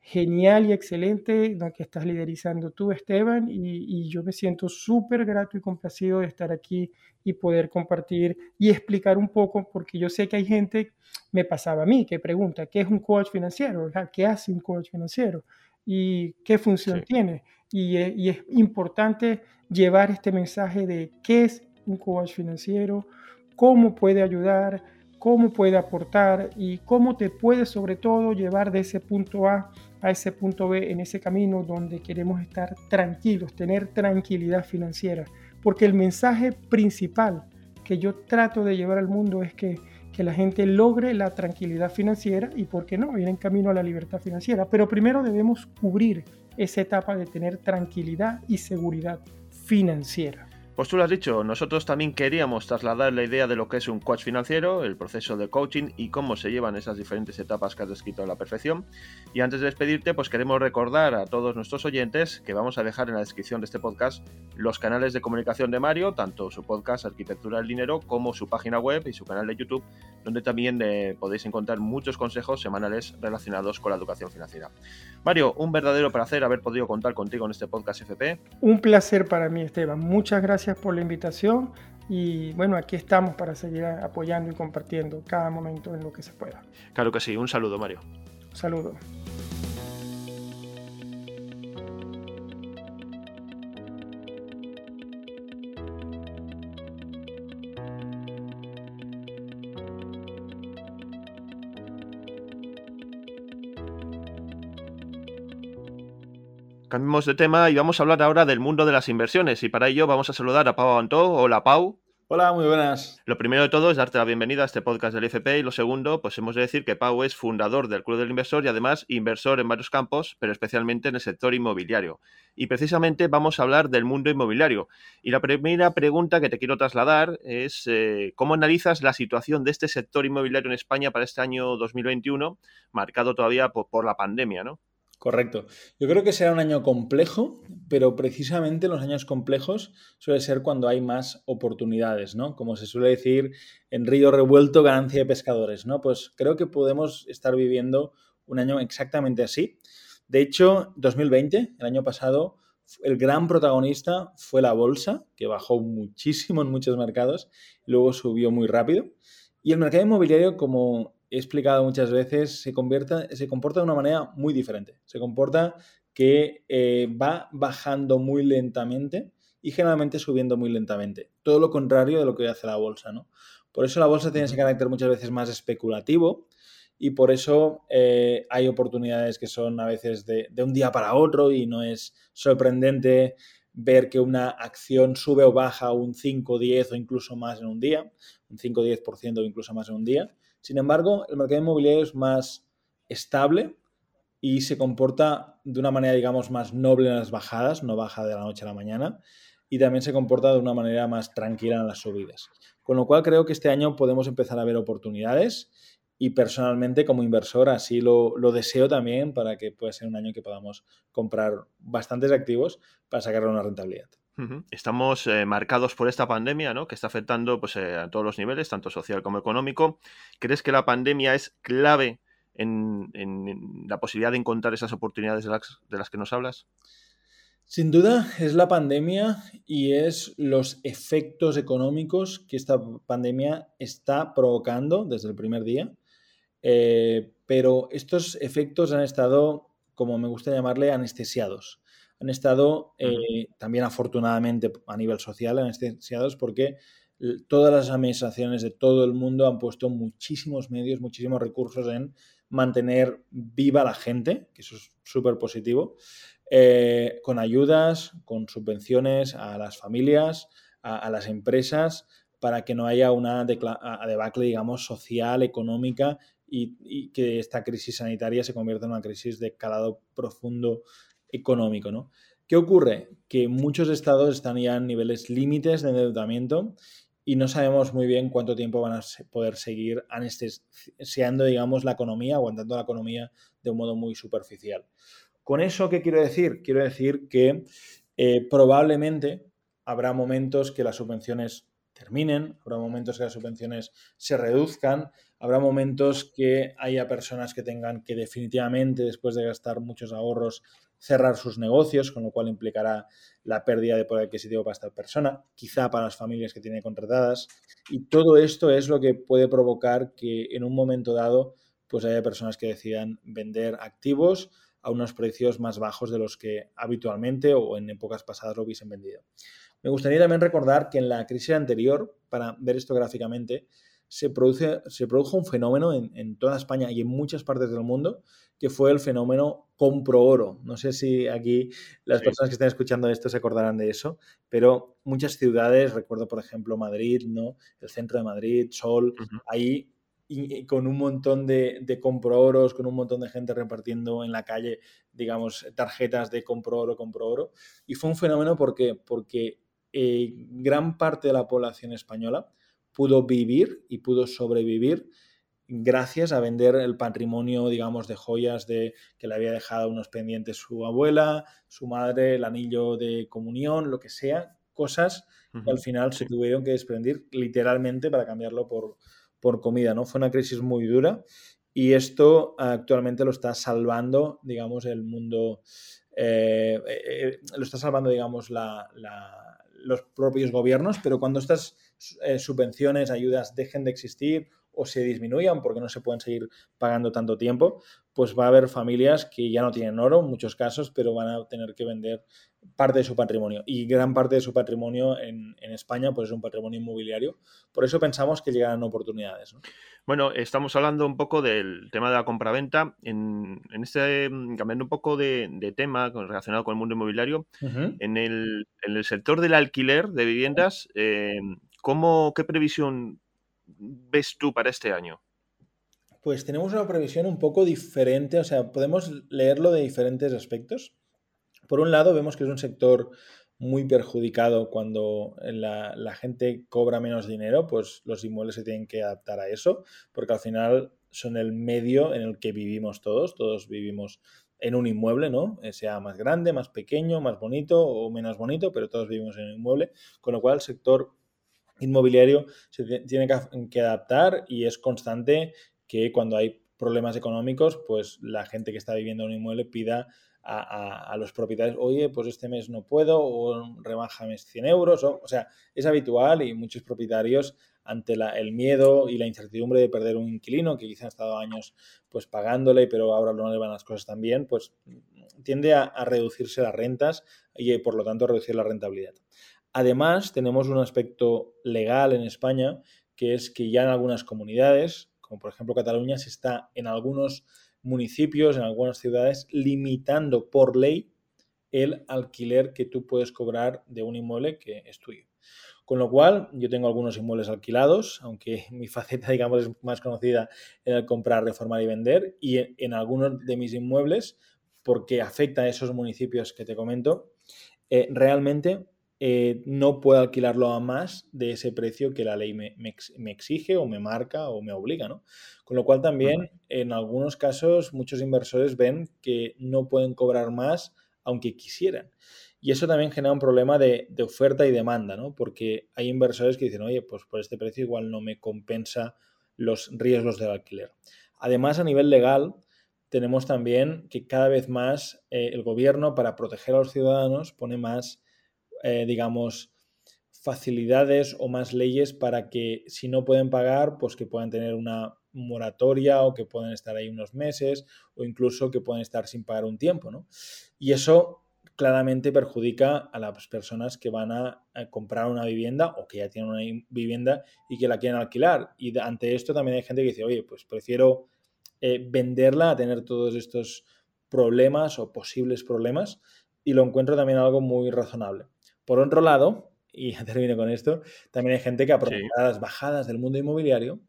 genial y excelente lo que estás liderizando tú, Esteban, y, yo me siento súper grato y complacido de estar aquí y poder compartir y explicar un poco, porque yo sé que hay gente, me pasaba a mí, que pregunta, ¿qué es un coach financiero? ¿Qué hace un coach financiero? ¿Y qué función tiene? Y, y es importante llevar este mensaje de qué es un coach financiero, cómo puede ayudar, cómo puede aportar y cómo te puede sobre todo llevar de ese punto A a ese punto B en ese camino donde queremos estar tranquilos, tener tranquilidad financiera. Porque el mensaje principal que yo trato de llevar al mundo es que, que la gente logre la tranquilidad financiera y, ¿por qué no?, ir en camino a la libertad financiera. Pero primero debemos cubrir esa etapa de tener tranquilidad y seguridad financiera.
Pues tú lo has dicho, nosotros también queríamos trasladar la idea de lo que es un coach financiero, el proceso de coaching y cómo se llevan esas diferentes etapas que has descrito a la perfección. Y antes de despedirte, pues queremos recordar a todos nuestros oyentes que vamos a dejar en la descripción de este podcast los canales de comunicación de Mario, tanto su podcast Arquitectura del Dinero como su página web y su canal de YouTube, donde también eh, podéis encontrar muchos consejos semanales relacionados con la educación financiera. Mario, un verdadero placer haber podido contar contigo en este podcast FP.
Un placer para mí, Esteban. Muchas gracias por la invitación y bueno, aquí estamos para seguir apoyando y compartiendo cada momento en lo que se pueda.
Claro que sí, un saludo Mario.
Un saludo.
Cambiemos de tema y vamos a hablar ahora del mundo de las inversiones. Y para ello vamos a saludar a Pau Antó. Hola, Pau.
Hola, muy buenas.
Lo primero de todo es darte la bienvenida a este podcast del IFP y lo segundo, pues hemos de decir que Pau es fundador del Club del Inversor y además inversor en varios campos, pero especialmente en el sector inmobiliario. Y precisamente vamos a hablar del mundo inmobiliario. Y la primera pregunta que te quiero trasladar es eh, ¿cómo analizas la situación de este sector inmobiliario en España para este año 2021, marcado todavía por, por la pandemia, ¿no?
Correcto. Yo creo que será un año complejo, pero precisamente los años complejos suele ser cuando hay más oportunidades, ¿no? Como se suele decir en río revuelto, ganancia de pescadores, ¿no? Pues creo que podemos estar viviendo un año exactamente así. De hecho, 2020, el año pasado, el gran protagonista fue la bolsa, que bajó muchísimo en muchos mercados y luego subió muy rápido. Y el mercado inmobiliario, como he explicado muchas veces, se, se comporta de una manera muy diferente. Se comporta que eh, va bajando muy lentamente y generalmente subiendo muy lentamente. Todo lo contrario de lo que hace la bolsa, ¿no? Por eso la bolsa tiene ese carácter muchas veces más especulativo y por eso eh, hay oportunidades que son a veces de, de, un día para otro y no es sorprendente ver que una acción sube o baja un 5, 10 o incluso más en un día, un 5, 10% o incluso más en un día. Sin embargo, el mercado inmobiliario es más estable y se comporta de una manera, digamos, más noble en las bajadas, no baja de la noche a la mañana, y también se comporta de una manera más tranquila en las subidas. Con lo cual creo que este año podemos empezar a ver oportunidades y personalmente como inversor así lo, deseo también para que pueda ser un año que podamos comprar bastantes activos para sacarle una rentabilidad.
Estamos eh, marcados por esta pandemia, ¿no? Que está afectando pues, eh, a todos los niveles, tanto social como económico. ¿Crees que la pandemia es clave en, la posibilidad de encontrar esas oportunidades de las, de las, que nos hablas?
Sin duda es la pandemia y es los efectos económicos que esta pandemia está provocando desde el primer día. Eh, pero estos efectos han estado, como me gusta llamarle, anestesiados han estado eh, también afortunadamente a nivel social anestesiados porque todas las administraciones de todo el mundo han puesto muchísimos medios, muchísimos recursos en mantener viva la gente, que eso es súper positivo, eh, con ayudas, con subvenciones a las familias, a, las empresas, para que no haya una debacle, digamos, social, económica y, y, que esta crisis sanitaria se convierta en una crisis de calado profundo económico, ¿no? ¿Qué ocurre? Que muchos estados están ya en niveles límites de endeudamiento y no sabemos muy bien cuánto tiempo van a poder seguir anestesiando, digamos, la economía, aguantando la economía de un modo muy superficial. ¿Con eso qué quiero decir? Quiero decir que eh, probablemente habrá momentos que las subvenciones terminen, habrá momentos que las subvenciones se reduzcan, habrá momentos que haya personas que tengan que definitivamente, después de gastar muchos ahorros, cerrar sus negocios, con lo cual implicará la pérdida de poder adquisitivo para esta persona, quizá para las familias que tiene contratadas. Y todo esto es lo que puede provocar que en un momento dado pues haya personas que decidan vender activos a unos precios más bajos de los que habitualmente o en épocas pasadas lo hubiesen vendido. Me gustaría también recordar que en la crisis anterior, para ver esto gráficamente, se, produce, se produjo un fenómeno en, toda España y en muchas partes del mundo, que fue el fenómeno compro oro. No sé si aquí las personas que estén escuchando esto se acordarán de eso, pero muchas ciudades, recuerdo por ejemplo Madrid, ¿no? el centro de Madrid, Sol, ahí y, con un montón de, de compro oros, con un montón de gente repartiendo en la calle, digamos, tarjetas de compro oro, compro oro. Y fue un fenómeno porque, porque eh, gran parte de la población española pudo vivir y pudo sobrevivir gracias a vender el patrimonio, digamos, de joyas de que le había dejado unos pendientes su abuela, su madre, el anillo de comunión, lo que sea, cosas que al final se tuvieron que desprender literalmente para cambiarlo por, por comida, ¿no? Fue una crisis muy dura y esto actualmente lo está salvando, digamos, el mundo, eh, eh, lo está salvando, digamos, la los propios gobiernos, pero cuando estas eh, subvenciones, ayudas dejen de existir o se disminuyan porque no se pueden seguir pagando tanto tiempo, pues va a haber familias que ya no tienen oro en muchos casos, pero van a tener que vender parte de su patrimonio. Y gran parte de su patrimonio en, España pues es un patrimonio inmobiliario. Por eso pensamos que llegarán oportunidades.
Bueno, estamos hablando un poco del tema de la compraventa. En, en este, mm, cambiando un poco de, tema relacionado con el mundo inmobiliario, en, el, sector del alquiler de viviendas, eh, ¿cómo, ¿qué previsión ves tú para este año?
Pues tenemos una previsión un poco diferente, o sea, podemos leerlo de diferentes aspectos. Por un lado, vemos que es un sector muy perjudicado cuando la, gente cobra menos dinero, pues los inmuebles se tienen que adaptar a eso, porque al final son el medio en el que vivimos todos, todos vivimos en un inmueble, ¿no? Eh, sea más grande, más pequeño, más bonito o menos bonito, pero todos vivimos en un inmueble, con lo cual el sector inmobiliario se tiene que adaptar y es constante que cuando hay problemas económicos, pues la gente que está viviendo en un inmueble pida a, los propietarios, oye, pues este mes no puedo, o rebájame 100 euros, o, sea, es habitual y muchos propietarios ante el miedo y la incertidumbre de perder un inquilino que quizá ha estado años pues pagándole, pero ahora no le van las cosas tan bien, pues tiende a, a reducirse las rentas y por lo tanto a reducir la rentabilidad. Además, tenemos un aspecto legal en España, que es que ya en algunas comunidades, como por ejemplo Cataluña, se está en algunos municipios, en algunas ciudades, limitando por ley el alquiler que tú puedes cobrar de un inmueble que es tuyo. Con lo cual, yo tengo algunos inmuebles alquilados, aunque mi faceta, digamos, es más conocida en el comprar, reformar y vender, y en, algunos de mis inmuebles, porque afecta a esos municipios que te comento, eh, realmente eh, no puedo alquilarlo a más de ese precio que la ley me, exige o me marca o me obliga, ¿no? Con lo cual también en algunos casos muchos inversores ven que no pueden cobrar más aunque quisieran. Y eso también genera un problema de, de, oferta y demanda, ¿no? Porque hay inversores que dicen, oye, pues por este precio igual no me compensa los riesgos del alquiler. Además, a nivel legal, tenemos también que cada vez más eh, el gobierno, para proteger a los ciudadanos, pone más eh, digamos, facilidades o más leyes para que si no pueden pagar, pues que puedan tener una moratoria o que puedan estar ahí unos meses o incluso que puedan estar sin pagar un tiempo, ¿no? Y eso claramente perjudica a las personas que van a, comprar una vivienda o que ya tienen una vivienda y que la quieren alquilar. Y ante esto también hay gente que dice, oye, pues prefiero eh, venderla a tener todos estos problemas o posibles problemas y lo encuentro también algo muy razonable. Por otro lado, y ya termino con esto, también hay gente que aprovecha las bajadas del mundo inmobiliario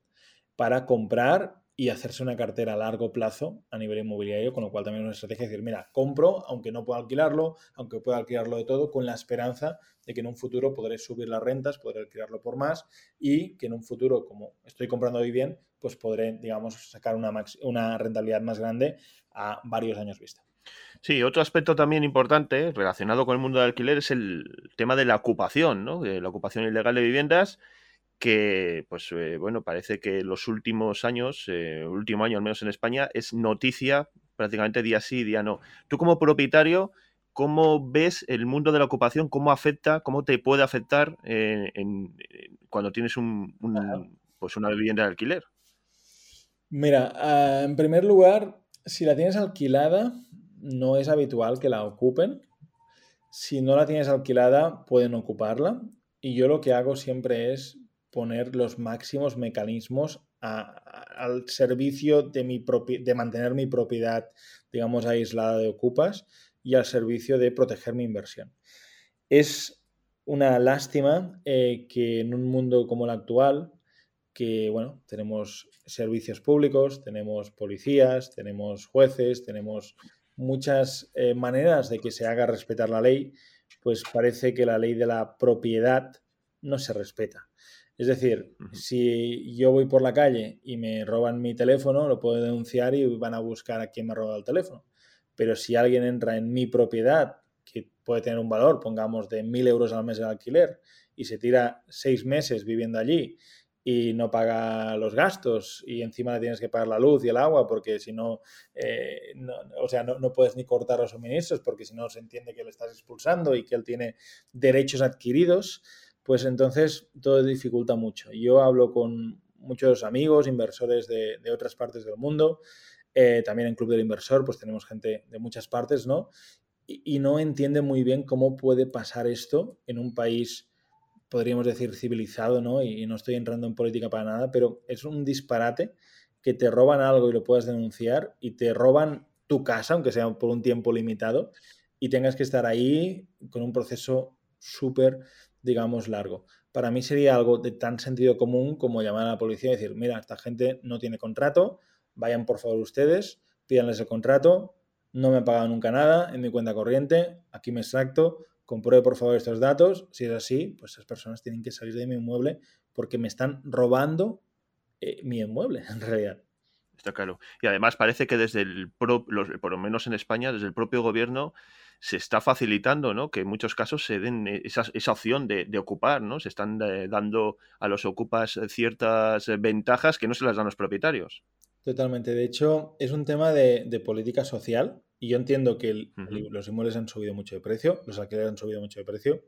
para comprar y hacerse una cartera a largo plazo a nivel inmobiliario, con lo cual también es una estrategia decir, mira, compro, aunque no pueda alquilarlo, aunque pueda alquilarlo de todo, con la esperanza de que en un futuro podré subir las rentas, podré alquilarlo por más y que en un futuro, como estoy comprando hoy bien, pues podré, digamos, sacar una, una rentabilidad más grande a varios años vista.
Sí, otro aspecto también importante relacionado con el mundo del alquiler es el tema de la ocupación, ¿no? La ocupación ilegal de viviendas que, pues eh, bueno, parece que los últimos años, eh, último año al menos en España, es noticia prácticamente día sí, día no. Tú como propietario, ¿cómo ves el mundo de la ocupación? ¿Cómo afecta, cómo te puede afectar eh, cuando tienes un, pues una vivienda de alquiler?
Mira, ah, en primer lugar, si la tienes alquilada, no es habitual que la ocupen. Si no la tienes alquilada, pueden ocuparla. Y yo lo que hago siempre es poner los máximos mecanismos al servicio de, mi de mantener mi propiedad, digamos, aislada de ocupas y al servicio de proteger mi inversión. Es una lástima eh, que en un mundo como el actual, que, bueno, tenemos servicios públicos, tenemos policías, tenemos jueces, tenemos muchas eh, maneras de que se haga respetar la ley, pues parece que la ley de la propiedad no se respeta. Es decir, si yo voy por la calle y me roban mi teléfono, lo puedo denunciar y van a buscar a quién me ha robado el teléfono. Pero si alguien entra en mi propiedad, que puede tener un valor, pongamos, de mil euros al mes de alquiler, y se tira seis meses viviendo allí y no paga los gastos y encima le tienes que pagar la luz y el agua porque si no, eh, o sea, no, no, puedes ni cortar los suministros porque si no se entiende que le estás expulsando y que él tiene derechos adquiridos, pues entonces todo dificulta mucho. Yo hablo con muchos amigos, inversores de, otras partes del mundo, eh, también en Club del Inversor, pues tenemos gente de muchas partes, ¿no? Y, no entiende muy bien cómo puede pasar esto en un país, podríamos decir, civilizado, ¿no? Y, y no estoy entrando en política para nada, pero es un disparate que te roban algo y lo puedas denunciar y te roban tu casa, aunque sea por un tiempo limitado, y tengas que estar ahí con un proceso súper digamos, largo. Para mí sería algo de tan sentido común como llamar a la policía y decir, mira, esta gente no tiene contrato, vayan por favor ustedes, pídanles el contrato, no me han pagado nunca nada en mi cuenta corriente, aquí me extracto, compruebe por favor estos datos, si es así, pues esas personas tienen que salir de mi inmueble porque me están robando eh, mi inmueble, en realidad.
Está claro. Y además parece que desde el, por lo menos en España, desde el propio gobierno, se está facilitando, ¿no? Que en muchos casos se den e, esa, esa opción de, ocupar, ¿no? Se están eh, dando a los ocupas ciertas ventajas que no se las dan los propietarios.
Totalmente. De hecho, es un tema de, política social y yo entiendo que los inmuebles han subido mucho de precio, los alquileres han subido mucho de precio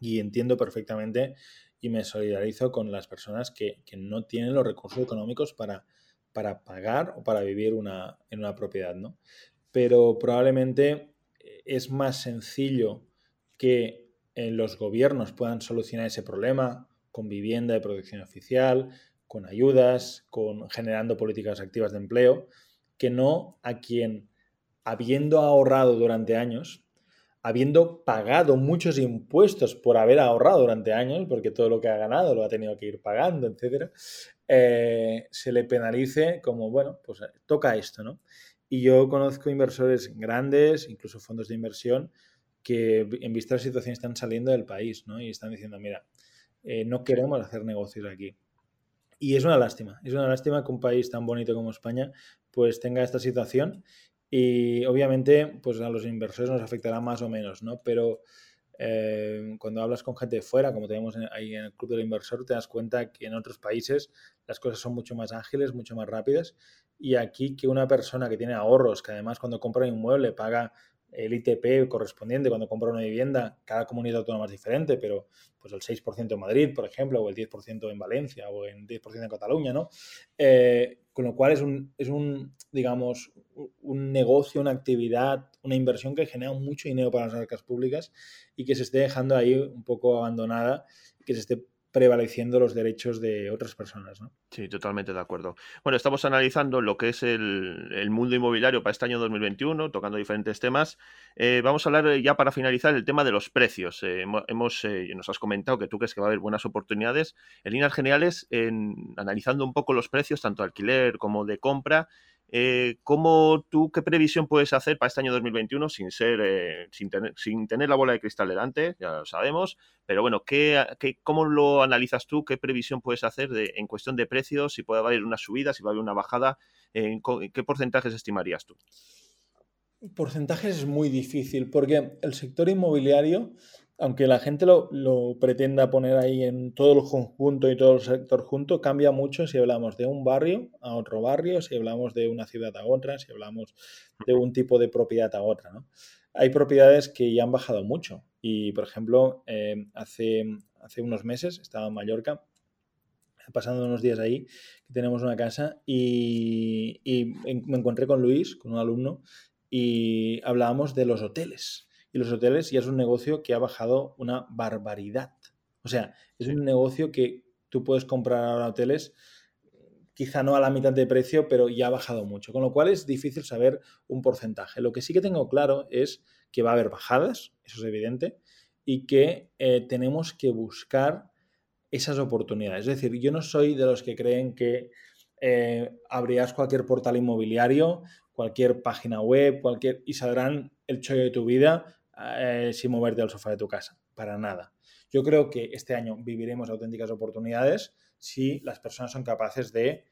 y entiendo perfectamente y me solidarizo con las personas que, no tienen los recursos económicos para, para pagar o para vivir una, en una propiedad, ¿no? Pero probablemente es más sencillo que eh, los gobiernos puedan solucionar ese problema con vivienda de protección oficial, con ayudas, con generando políticas activas de empleo, que no a quien, habiendo ahorrado durante años, habiendo pagado muchos impuestos por haber ahorrado durante años, porque todo lo que ha ganado lo ha tenido que ir pagando, etc., eh, se le penalice como, bueno, pues eh, toca esto, ¿no? Y yo conozco inversores grandes, incluso fondos de inversión, que en vista de la situación están saliendo del país, ¿no? Y están diciendo, mira, eh, no queremos hacer negocios aquí. Y es una lástima, es una lástima que un país tan bonito como España pues tenga esta situación y obviamente pues a los inversores nos afectará más o menos, ¿no? Pero eh, cuando hablas con gente de fuera, como tenemos ahí en el Club del Inversor, te das cuenta que en otros países las cosas son mucho más ágiles, mucho más rápidas. Y aquí que una persona que tiene ahorros, que además cuando compra un inmueble paga el ITP correspondiente cuando compra una vivienda, cada comunidad autónoma es diferente, pero pues el 6% en Madrid, por ejemplo, o el 10% en Valencia, o el 10% en Cataluña, ¿no? Eh, con lo cual es un, es un, digamos, un negocio, una actividad, una inversión que genera mucho dinero para las arcas públicas y que se esté dejando ahí un poco abandonada que se esté prevaleciendo los derechos de otras personas. ¿no?
Sí, totalmente de acuerdo. Bueno, estamos analizando lo que es el, mundo inmobiliario para este año 2021, tocando diferentes temas. Eh, vamos a hablar eh, ya para finalizar el tema de los precios. Eh, hemos, nos has comentado que tú crees que va a haber buenas oportunidades. En líneas generales, en, analizando un poco los precios, tanto alquiler como de compra, eh, ¿cómo tú qué previsión puedes hacer para este año 2021 sin ser eh, sin, tener, sin tener la bola de cristal delante? Ya lo sabemos, pero bueno, ¿qué, cómo lo analizas tú? ¿Qué previsión puedes hacer de, en cuestión de precios? Si puede haber una subida, si va a haber una bajada, ¿en qué porcentajes estimarías tú?
Porcentajes es muy difícil porque el sector inmobiliario aunque la gente lo, pretenda poner ahí en todo el conjunto y todo el sector junto, cambia mucho si hablamos de un barrio a otro barrio, si hablamos de una ciudad a otra, si hablamos de un tipo de propiedad a otra. Hay propiedades que ya han bajado mucho y, por ejemplo, eh, hace, hace unos meses estaba en Mallorca pasando unos días ahí, que tenemos una casa y me encontré con Luis, con un alumno, y hablábamos de los hoteles y los hoteles ya es un negocio que ha bajado una barbaridad. O sea, es un negocio que tú puedes comprar ahora hoteles, quizá no a la mitad de precio, pero ya ha bajado mucho. Con lo cual es difícil saber un porcentaje. Lo que sí que tengo claro es que va a haber bajadas, eso es evidente, y que eh, tenemos que buscar esas oportunidades. Es decir, yo no soy de los que creen que eh, abrirás cualquier portal inmobiliario, cualquier página web, cualquier y saldrán el chollo de tu vida eh, sin moverte al sofá de tu casa, para nada. Yo creo que este año viviremos auténticas oportunidades si las personas son capaces de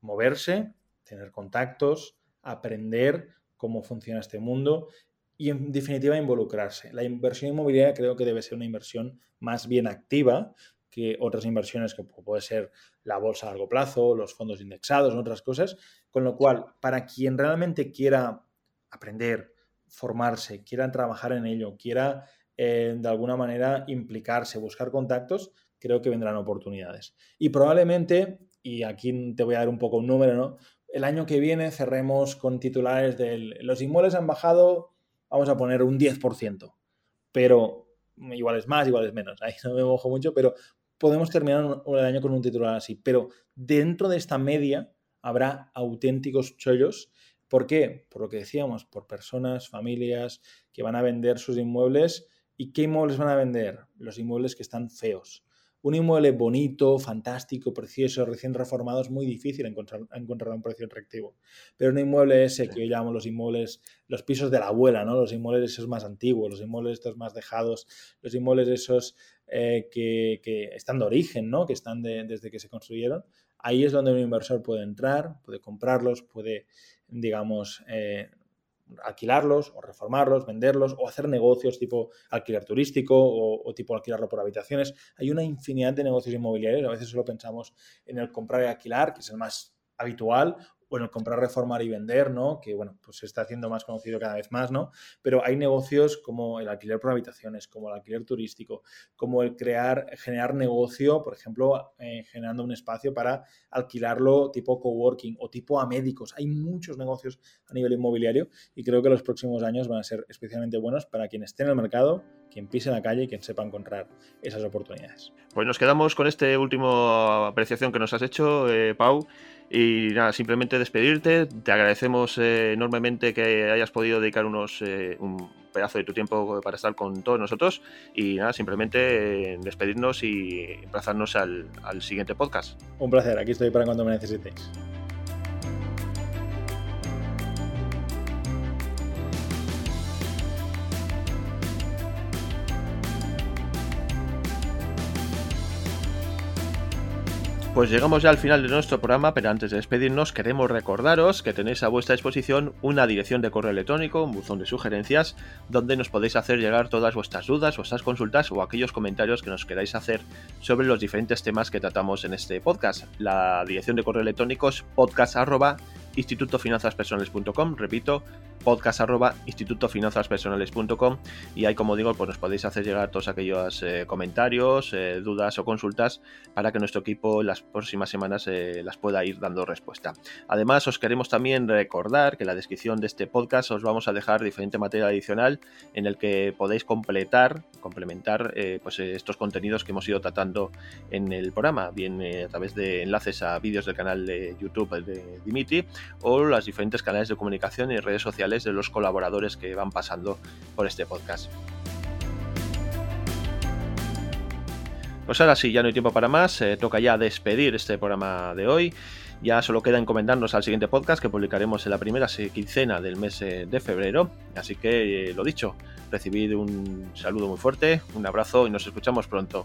moverse, tener contactos, aprender cómo funciona este mundo y en definitiva involucrarse. La inversión inmobiliaria creo que debe ser una inversión más bien activa que otras inversiones que puede ser la bolsa a largo plazo, los fondos indexados, otras cosas, con lo cual para quien realmente quiera aprender, formarse, quiera trabajar en ello, quiera eh, de alguna manera implicarse, buscar contactos, creo que vendrán oportunidades. Y probablemente, y aquí te voy a dar un poco un número, ¿no? El año que viene cerremos con titulares de los inmuebles han bajado, vamos a poner un 10%, pero igual es más, igual es menos, ahí no me mojo mucho, pero podemos terminar el año con un titular así. Pero dentro de esta media habrá auténticos chollos ¿Por qué? Por lo que decíamos, por personas, familias que van a vender sus inmuebles. ¿Y qué inmuebles van a vender? Los inmuebles que están feos. Un inmueble bonito, fantástico, precioso, recién reformado es muy difícil encontrar, encontrar un precio atractivo. Pero un inmueble ese que yo llamo los inmuebles, los pisos de la abuela, ¿no? Los inmuebles esos más antiguos, los inmuebles estos más dejados, los inmuebles esos eh, que, están de origen, ¿no? Que están desde que se construyeron. Ahí es donde un inversor puede entrar, puede comprarlos, puede digamos, eh, alquilarlos o reformarlos, venderlos o hacer negocios tipo alquiler turístico o, tipo alquilarlo por habitaciones. Hay una infinidad de negocios inmobiliarios. A veces solo pensamos en el comprar y alquilar, que es el más habitual, bueno, comprar, reformar y vender, ¿no? Que, bueno, pues se está haciendo más conocido cada vez más, ¿no? Pero hay negocios como el alquiler por habitaciones, como el alquiler turístico, como el crear, generar negocio, por ejemplo, eh, generando un espacio para alquilarlo tipo coworking o tipo a médicos. Hay muchos negocios a nivel inmobiliario y creo que los próximos años van a ser especialmente buenos para quien esté en el mercado, quien pise la calle y quien sepa encontrar esas oportunidades.
Pues nos quedamos con esta última apreciación que nos has hecho, eh, Pau. Y nada, simplemente despedirte. Te agradecemos eh, enormemente que hayas podido dedicar unos, eh, un pedazo de tu tiempo para estar con todos nosotros. Y nada, simplemente eh, despedirnos y emplazarnos al, al siguiente podcast.
Un placer, aquí estoy para cuando me necesitéis.
Pues llegamos ya al final de nuestro programa, pero antes de despedirnos queremos recordaros que tenéis a vuestra disposición una dirección de correo electrónico, un buzón de sugerencias, donde nos podéis hacer llegar todas vuestras dudas, vuestras consultas o aquellos comentarios que nos queráis hacer sobre los diferentes temas que tratamos en este podcast. La dirección de correo electrónico es podcast@institutofinanzaspersonales.com, repito, podcast institutofinanzaspersonales.com y ahí como digo pues nos podéis hacer llegar todos aquellos eh, comentarios, eh, dudas o consultas para que nuestro equipo las próximas semanas eh, las pueda ir dando respuesta. Además os queremos también recordar que en la descripción de este podcast os vamos a dejar diferente material adicional en el que podéis completar, complementar pues estos contenidos que hemos ido tratando en el programa, bien a través de enlaces a vídeos del canal de YouTube de Dimitri o los diferentes canales de comunicación y redes sociales de los colaboradores que van pasando por este podcast. Pues ahora sí, ya no hay tiempo para más, eh, toca ya despedir este programa de hoy. Ya solo queda encomendarnos al siguiente podcast que publicaremos en la primera quincena del mes eh, de febrero. Así que, eh, lo dicho, recibid un saludo muy fuerte, un abrazo y nos escuchamos pronto.